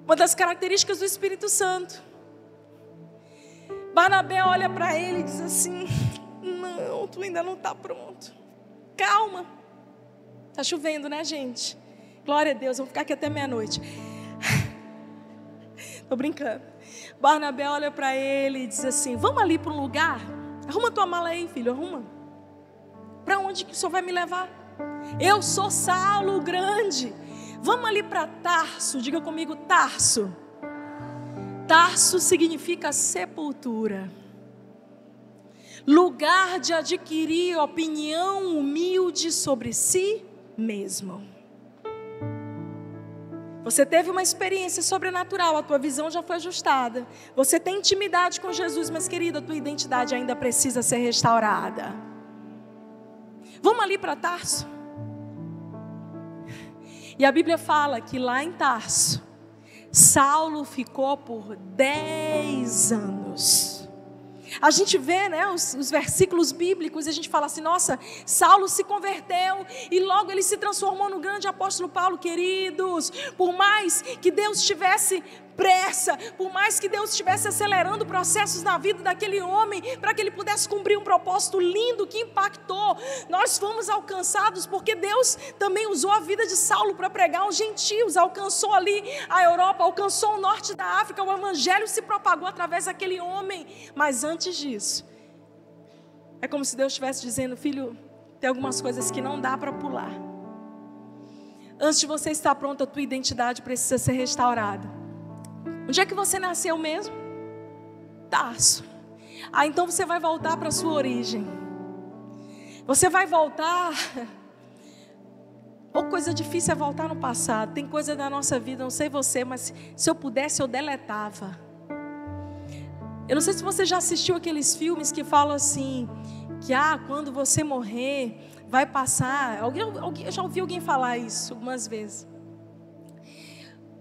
uma das características do Espírito Santo. Barnabé olha para ele e diz assim: Não, tu ainda não está pronto. Calma. Está chovendo, né, gente? Glória a Deus, vamos ficar aqui até meia-noite. Estou brincando. Barnabé olha para ele e diz assim: Vamos ali para um lugar? Arruma tua mala aí, filho, arruma. Para onde que o senhor vai me levar? Eu sou Saulo grande. Vamos ali para Tarso, diga comigo, Tarso. Tarso significa sepultura. Lugar de adquirir opinião humilde sobre si mesmo. Você teve uma experiência sobrenatural, a tua visão já foi ajustada. Você tem intimidade com Jesus, mas querida, a tua identidade ainda precisa ser restaurada. Vamos ali para Tarso? E a Bíblia fala que lá em Tarso, Saulo ficou por dez anos. A gente vê né, os, os, versículos bíblicos e a gente fala assim: nossa, Saulo se converteu e logo ele se transformou no grande apóstolo Paulo, queridos. Por mais que Deus tivesse pressa, por mais que Deus estivesse acelerando processos na vida daquele homem, para que ele pudesse cumprir um propósito lindo que impactou, nós fomos alcançados porque Deus também usou a vida de Saulo para pregar aos gentios, alcançou ali a Europa, alcançou o norte da África, o evangelho se propagou através daquele homem, mas antes disso, é como se Deus estivesse dizendo: filho, tem algumas coisas que não dá para pular. Antes de você estar pronto, a tua identidade precisa ser restaurada. Onde é que você nasceu mesmo? Tarso. Ah, então você vai voltar para a sua origem. Você vai voltar. Ou coisa difícil é voltar no passado. Tem coisa da nossa vida, não sei você, mas se eu pudesse, eu deletava. Eu não sei se você já assistiu aqueles filmes que falam assim: que ah, quando você morrer, vai passar. Alguém, alguém, eu já ouvi alguém falar isso algumas vezes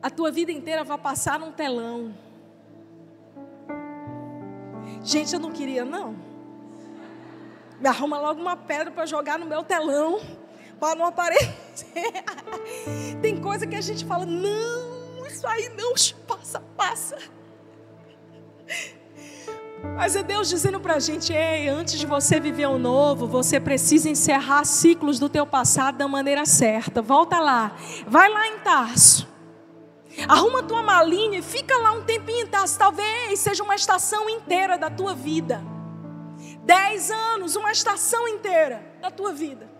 a tua vida inteira vai passar num telão. Gente, eu não queria, não. Me arruma logo uma pedra para jogar no meu telão, para não aparecer. Tem coisa que a gente fala, não, isso aí não, passa, passa. Mas é Deus dizendo para a gente: ei, antes de você viver o novo, você precisa encerrar ciclos do teu passado da maneira certa. Volta lá, vai lá em Tarso. Arruma tua malinha e fica lá um tempinho em Tarso. Talvez seja uma estação inteira da tua vida. Dez anos, uma estação inteira da tua vida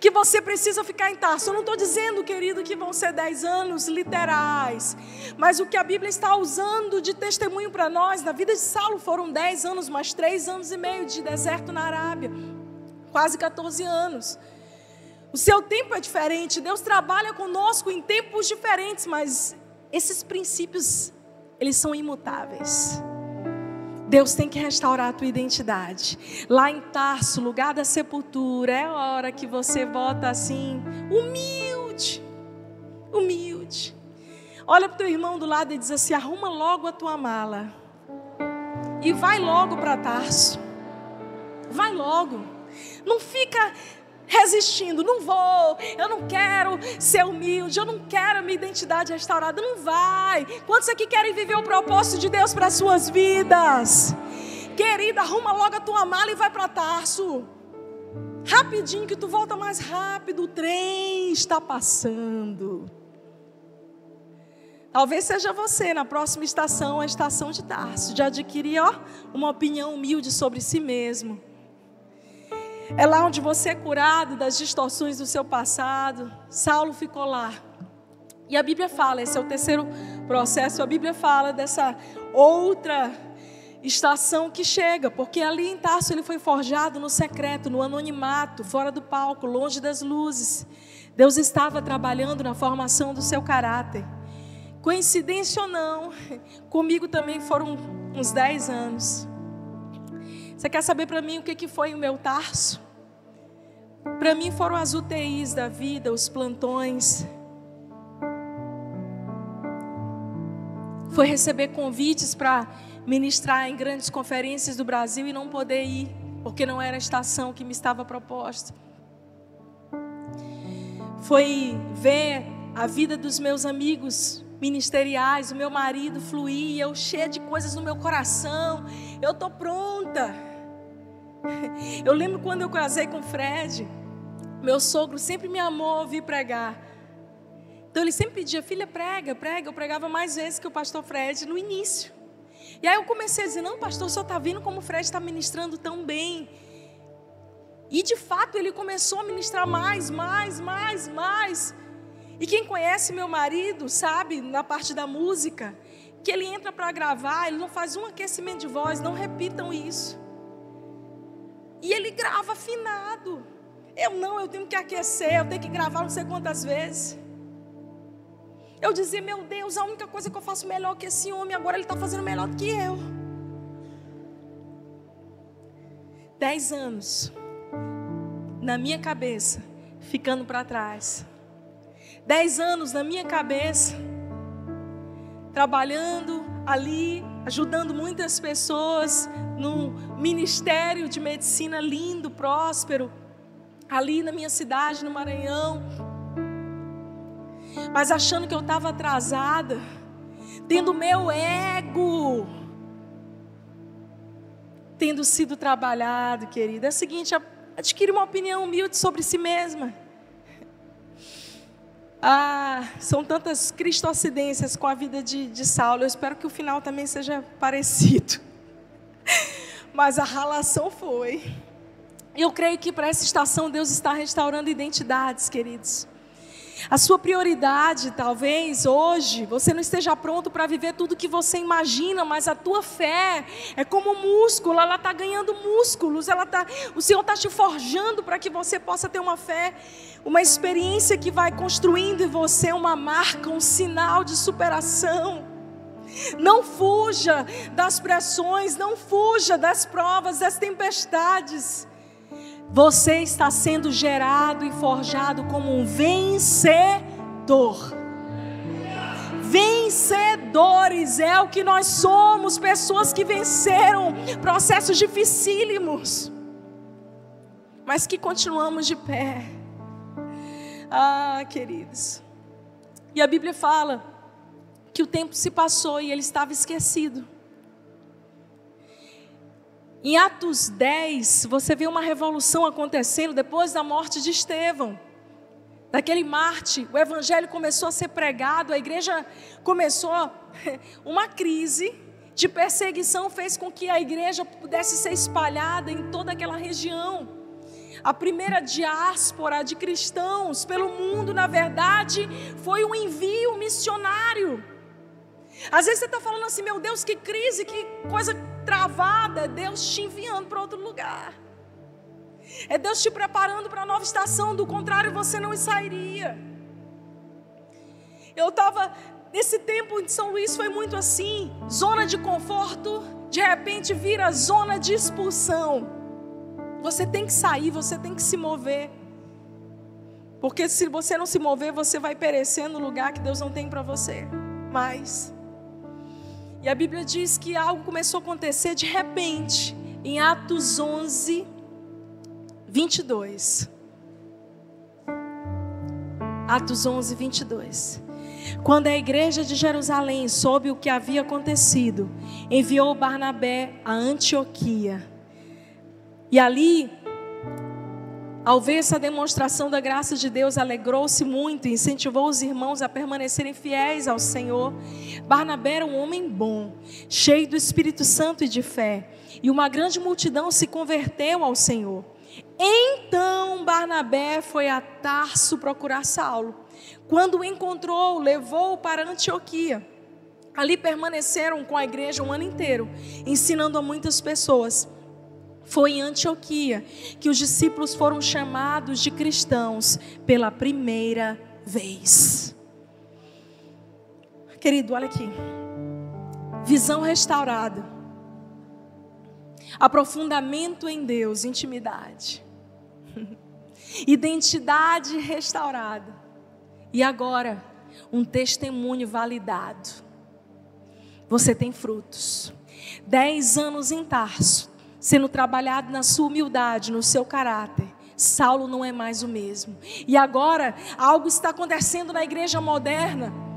que você precisa ficar em Tarso. Eu não estou dizendo, querido, que vão ser dez anos literais, mas o que a Bíblia está usando de testemunho para nós, na vida de Saulo foram dez anos, mais três anos e meio de deserto na Arábia, quase 14 anos. O seu tempo é diferente, Deus trabalha conosco em tempos diferentes, mas esses princípios, eles são imutáveis. Deus tem que restaurar a tua identidade. Lá em Tarso, lugar da sepultura, é hora que você volta assim, humilde, humilde. Olha para o teu irmão do lado e diz assim: arruma logo a tua mala e vai logo para Tarso. Vai logo. Não fica resistindo, não vou, eu não quero ser humilde, eu não quero minha identidade restaurada, não vai. Quantos aqui querem viver o propósito de Deus para as suas vidas? Querida, arruma logo a tua mala e vai para Tarso. Rapidinho que tu volta mais rápido, o trem está passando. Talvez seja você na próxima estação, a estação de Tarso, de adquirir ó, uma opinião humilde sobre si mesmo é lá onde você é curado das distorções do seu passado. Saulo ficou lá. E a Bíblia fala, esse é o terceiro processo, a Bíblia fala dessa outra estação que chega, porque ali em Tarso ele foi forjado no secreto, no anonimato, fora do palco, longe das luzes. Deus estava trabalhando na formação do seu caráter. Coincidência ou não, comigo também foram uns 10 anos. Você quer saber para mim o que, que foi o meu Tarso? Para mim foram as UTIs da vida, os plantões. Foi receber convites para ministrar em grandes conferências do Brasil e não poder ir, porque não era a estação que me estava proposta. Foi ver a vida dos meus amigos ministeriais, o meu marido fluir, eu cheia de coisas no meu coração. Eu tô pronta. Eu lembro quando eu casei com o Fred, meu sogro sempre me amou ouvir pregar. Então ele sempre pedia, filha, prega, prega. Eu pregava mais vezes que o pastor Fred no início. E aí eu comecei a dizer, não, pastor, senhor está vendo como o Fred está ministrando tão bem. E de fato ele começou a ministrar mais, mais, mais, mais. E quem conhece meu marido sabe, na parte da música, que ele entra para gravar, ele não faz um aquecimento de voz, não repitam isso. E ele grava afinado. Eu não, eu tenho que aquecer, eu tenho que gravar não sei quantas vezes. Eu dizia, meu Deus, a única coisa que eu faço melhor que esse homem, agora ele está fazendo melhor do que eu. Dez anos na minha cabeça, ficando para trás. Dez anos na minha cabeça, trabalhando ali, ajudando muitas pessoas num ministério de medicina lindo, próspero, ali na minha cidade, no Maranhão. Mas achando que eu estava atrasada, tendo meu ego, tendo sido trabalhado, querida. É o seguinte, adquire uma opinião humilde sobre si mesma. Ah, são tantas cristocidências com a vida de, de Saulo. Eu espero que o final também seja parecido. Mas a relação foi. Eu creio que para essa estação Deus está restaurando identidades, queridos. A sua prioridade, talvez hoje, você não esteja pronto para viver tudo que você imagina, mas a tua fé é como músculo, ela está ganhando músculos, ela tá, o Senhor está te forjando para que você possa ter uma fé, uma experiência que vai construindo em você uma marca, um sinal de superação. Não fuja das pressões, não fuja das provas, das tempestades. Você está sendo gerado e forjado como um vencedor. Vencedores é o que nós somos, pessoas que venceram processos dificílimos, mas que continuamos de pé. Ah, queridos. E a Bíblia fala que o tempo se passou e ele estava esquecido. Em Atos 10, você vê uma revolução acontecendo depois da morte de Estevão. Daquele Marte, o evangelho começou a ser pregado, a igreja começou uma crise de perseguição fez com que a igreja pudesse ser espalhada em toda aquela região. A primeira diáspora de cristãos pelo mundo, na verdade, foi um envio missionário. Às vezes você está falando assim, meu Deus, que crise, que coisa travada. Deus te enviando para outro lugar. É Deus te preparando para a nova estação, do contrário você não sairia. Eu estava, nesse tempo de São Luís foi muito assim: zona de conforto, de repente vira zona de expulsão. Você tem que sair, você tem que se mover. Porque se você não se mover, você vai perecer no lugar que Deus não tem para você. Mas. E a Bíblia diz que algo começou a acontecer de repente, em Atos 11, 22. Atos 11, 22. Quando a igreja de Jerusalém soube o que havia acontecido, enviou Barnabé a Antioquia. E ali, ao ver essa demonstração da graça de Deus, alegrou-se muito e incentivou os irmãos a permanecerem fiéis ao Senhor. Barnabé era um homem bom, cheio do Espírito Santo e de fé, e uma grande multidão se converteu ao Senhor. Então Barnabé foi a Tarso procurar Saulo. Quando o encontrou, levou-o para Antioquia. Ali permaneceram com a igreja um ano inteiro, ensinando a muitas pessoas. Foi em Antioquia que os discípulos foram chamados de cristãos pela primeira vez. Querido, olha aqui. Visão restaurada. Aprofundamento em Deus, intimidade. Identidade restaurada. E agora, um testemunho validado. Você tem frutos. Dez anos em Tarso, sendo trabalhado na sua humildade, no seu caráter. Saulo não é mais o mesmo. E agora, algo está acontecendo na igreja moderna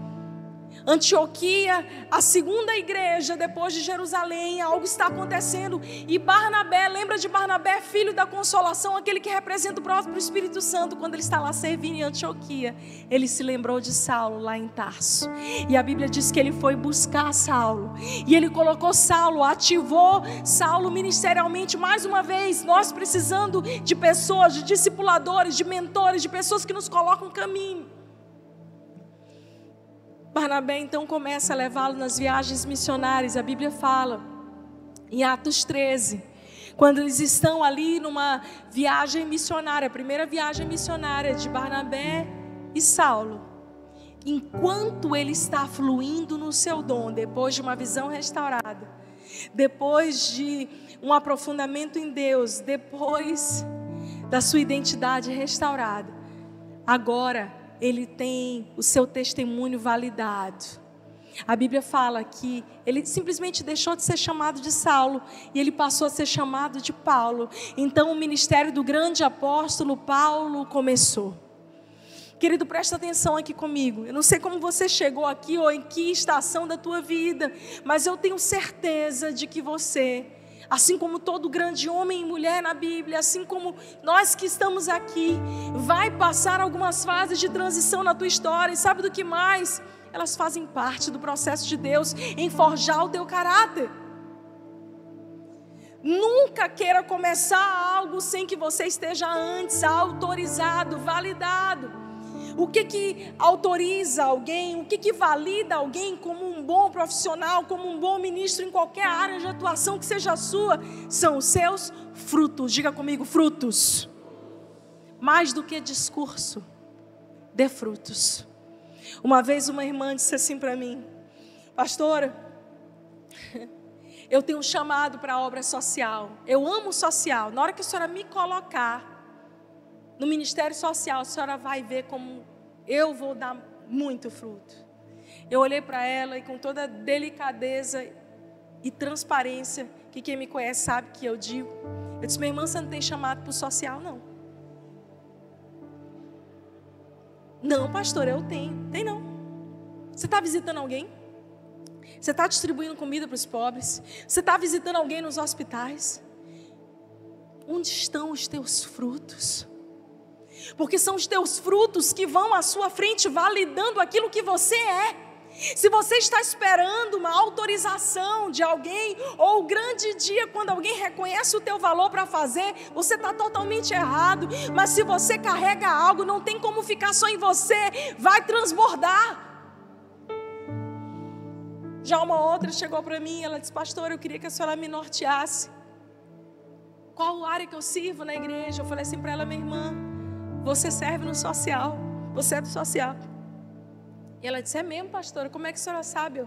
Antioquia, a segunda igreja depois de Jerusalém, algo está acontecendo. E Barnabé, lembra de Barnabé, filho da consolação, aquele que representa o próprio Espírito Santo, quando ele está lá servindo em Antioquia. Ele se lembrou de Saulo lá em Tarso. E a Bíblia diz que ele foi buscar Saulo. E ele colocou Saulo, ativou Saulo ministerialmente mais uma vez. Nós precisando de pessoas, de discipuladores, de mentores, de pessoas que nos colocam caminho. Barnabé então começa a levá-lo nas viagens missionárias, a Bíblia fala, em Atos 13, quando eles estão ali numa viagem missionária, a primeira viagem missionária de Barnabé e Saulo. Enquanto ele está fluindo no seu dom, depois de uma visão restaurada, depois de um aprofundamento em Deus, depois da sua identidade restaurada, agora ele tem o seu testemunho validado. A Bíblia fala que ele simplesmente deixou de ser chamado de Saulo e ele passou a ser chamado de Paulo. Então o ministério do grande apóstolo Paulo começou. Querido, presta atenção aqui comigo. Eu não sei como você chegou aqui ou em que estação da tua vida, mas eu tenho certeza de que você assim como todo grande homem e mulher na Bíblia, assim como nós que estamos aqui, vai passar algumas fases de transição na tua história, e sabe do que mais? Elas fazem parte do processo de Deus em forjar o teu caráter. Nunca queira começar algo sem que você esteja antes autorizado, validado. O que que autoriza alguém, o que que valida alguém como um bom profissional, como um bom ministro em qualquer área de atuação que seja sua, são os seus frutos. Diga comigo, frutos. Mais do que discurso, dê frutos. Uma vez uma irmã disse assim para mim, pastora, eu tenho um chamado para a obra social. Eu amo social. Na hora que a senhora me colocar no ministério social, a senhora vai ver como eu vou dar muito fruto. Eu olhei para ela e com toda delicadeza e transparência, que quem me conhece sabe que eu digo, eu disse: minha irmã, você não tem chamado para o social, não. Não, pastor, eu tenho. Tem não. Você está visitando alguém? Você está distribuindo comida para os pobres? Você está visitando alguém nos hospitais? onde estão os teus frutos? Porque são os teus frutos que vão à sua frente validando aquilo que você é. Se você está esperando uma autorização de alguém, ou o grande dia quando alguém reconhece o teu valor para fazer, você está totalmente errado. Mas se você carrega algo, não tem como ficar só em você, vai transbordar. Já uma outra chegou para mim, ela disse: Pastor, eu queria que a senhora me norteasse. Qual área que eu sirvo na igreja? Eu falei assim para ela, minha irmã, você serve no social, você é do social. E ela disse: É mesmo, pastora? Como é que a senhora sabe?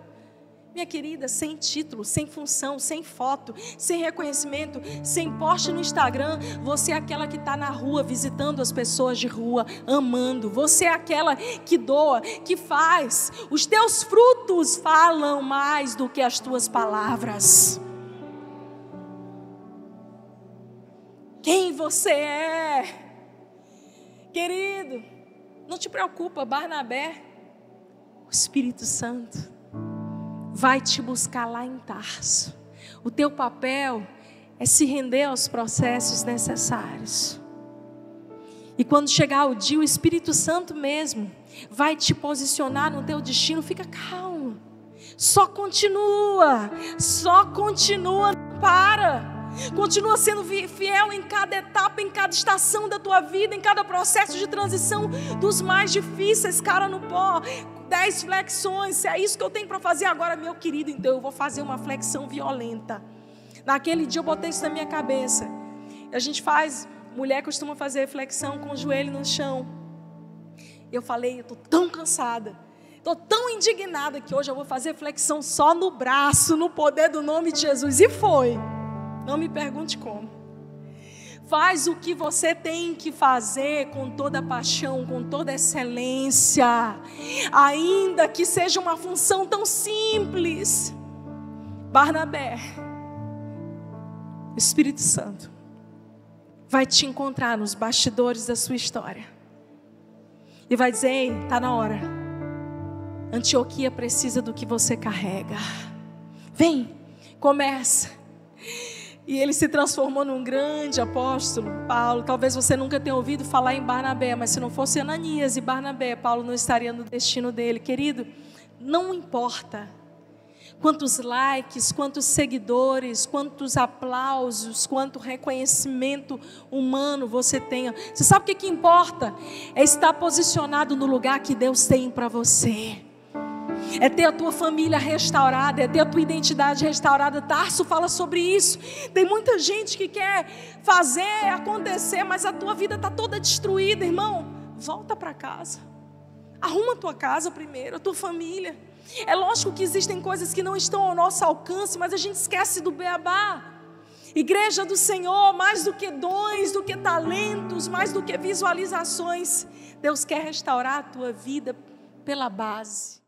Minha querida, sem título, sem função, sem foto, sem reconhecimento, sem post no Instagram, você é aquela que está na rua visitando as pessoas de rua, amando. Você é aquela que doa, que faz. Os teus frutos falam mais do que as tuas palavras. Quem você é, querido? Não te preocupa, Barnabé Espírito Santo vai te buscar lá em Tarso. O teu papel é se render aos processos necessários. E quando chegar o dia, o Espírito Santo mesmo vai te posicionar no teu destino. Fica calmo. Só continua. Só continua. Não para. Continua sendo fiel em cada etapa, em cada estação da tua vida, em cada processo de transição dos mais difíceis, cara no pó dez flexões, se é isso que eu tenho para fazer agora, meu querido, então eu vou fazer uma flexão violenta. Naquele dia eu botei isso na minha cabeça. A gente faz, mulher costuma fazer flexão com o joelho no chão. Eu falei, eu estou tão cansada, estou tão indignada que hoje eu vou fazer flexão só no braço, no poder do nome de Jesus. E foi. Não me pergunte como. Faz o que você tem que fazer com toda paixão, com toda excelência, ainda que seja uma função tão simples. Barnabé, Espírito Santo, vai te encontrar nos bastidores da sua história e vai dizer: Ei, está na hora. Antioquia precisa do que você carrega. Vem, começa. E ele se transformou num grande apóstolo, Paulo. Talvez você nunca tenha ouvido falar em Barnabé, mas se não fosse Ananias e Barnabé, Paulo não estaria no destino dele. Querido, não importa quantos likes, quantos seguidores, quantos aplausos, quanto reconhecimento humano você tenha. Você sabe o que, que importa? É estar posicionado no lugar que Deus tem para você é ter a tua família restaurada, é ter a tua identidade restaurada. Tarso fala sobre isso. Tem muita gente que quer fazer acontecer, mas a tua vida está toda destruída, irmão. Volta para casa. Arruma a tua casa primeiro, a tua família. É lógico que existem coisas que não estão ao nosso alcance, mas a gente esquece do beabá. Igreja do Senhor, mais do que dons, do que talentos, mais do que visualizações, Deus quer restaurar a tua vida pela base.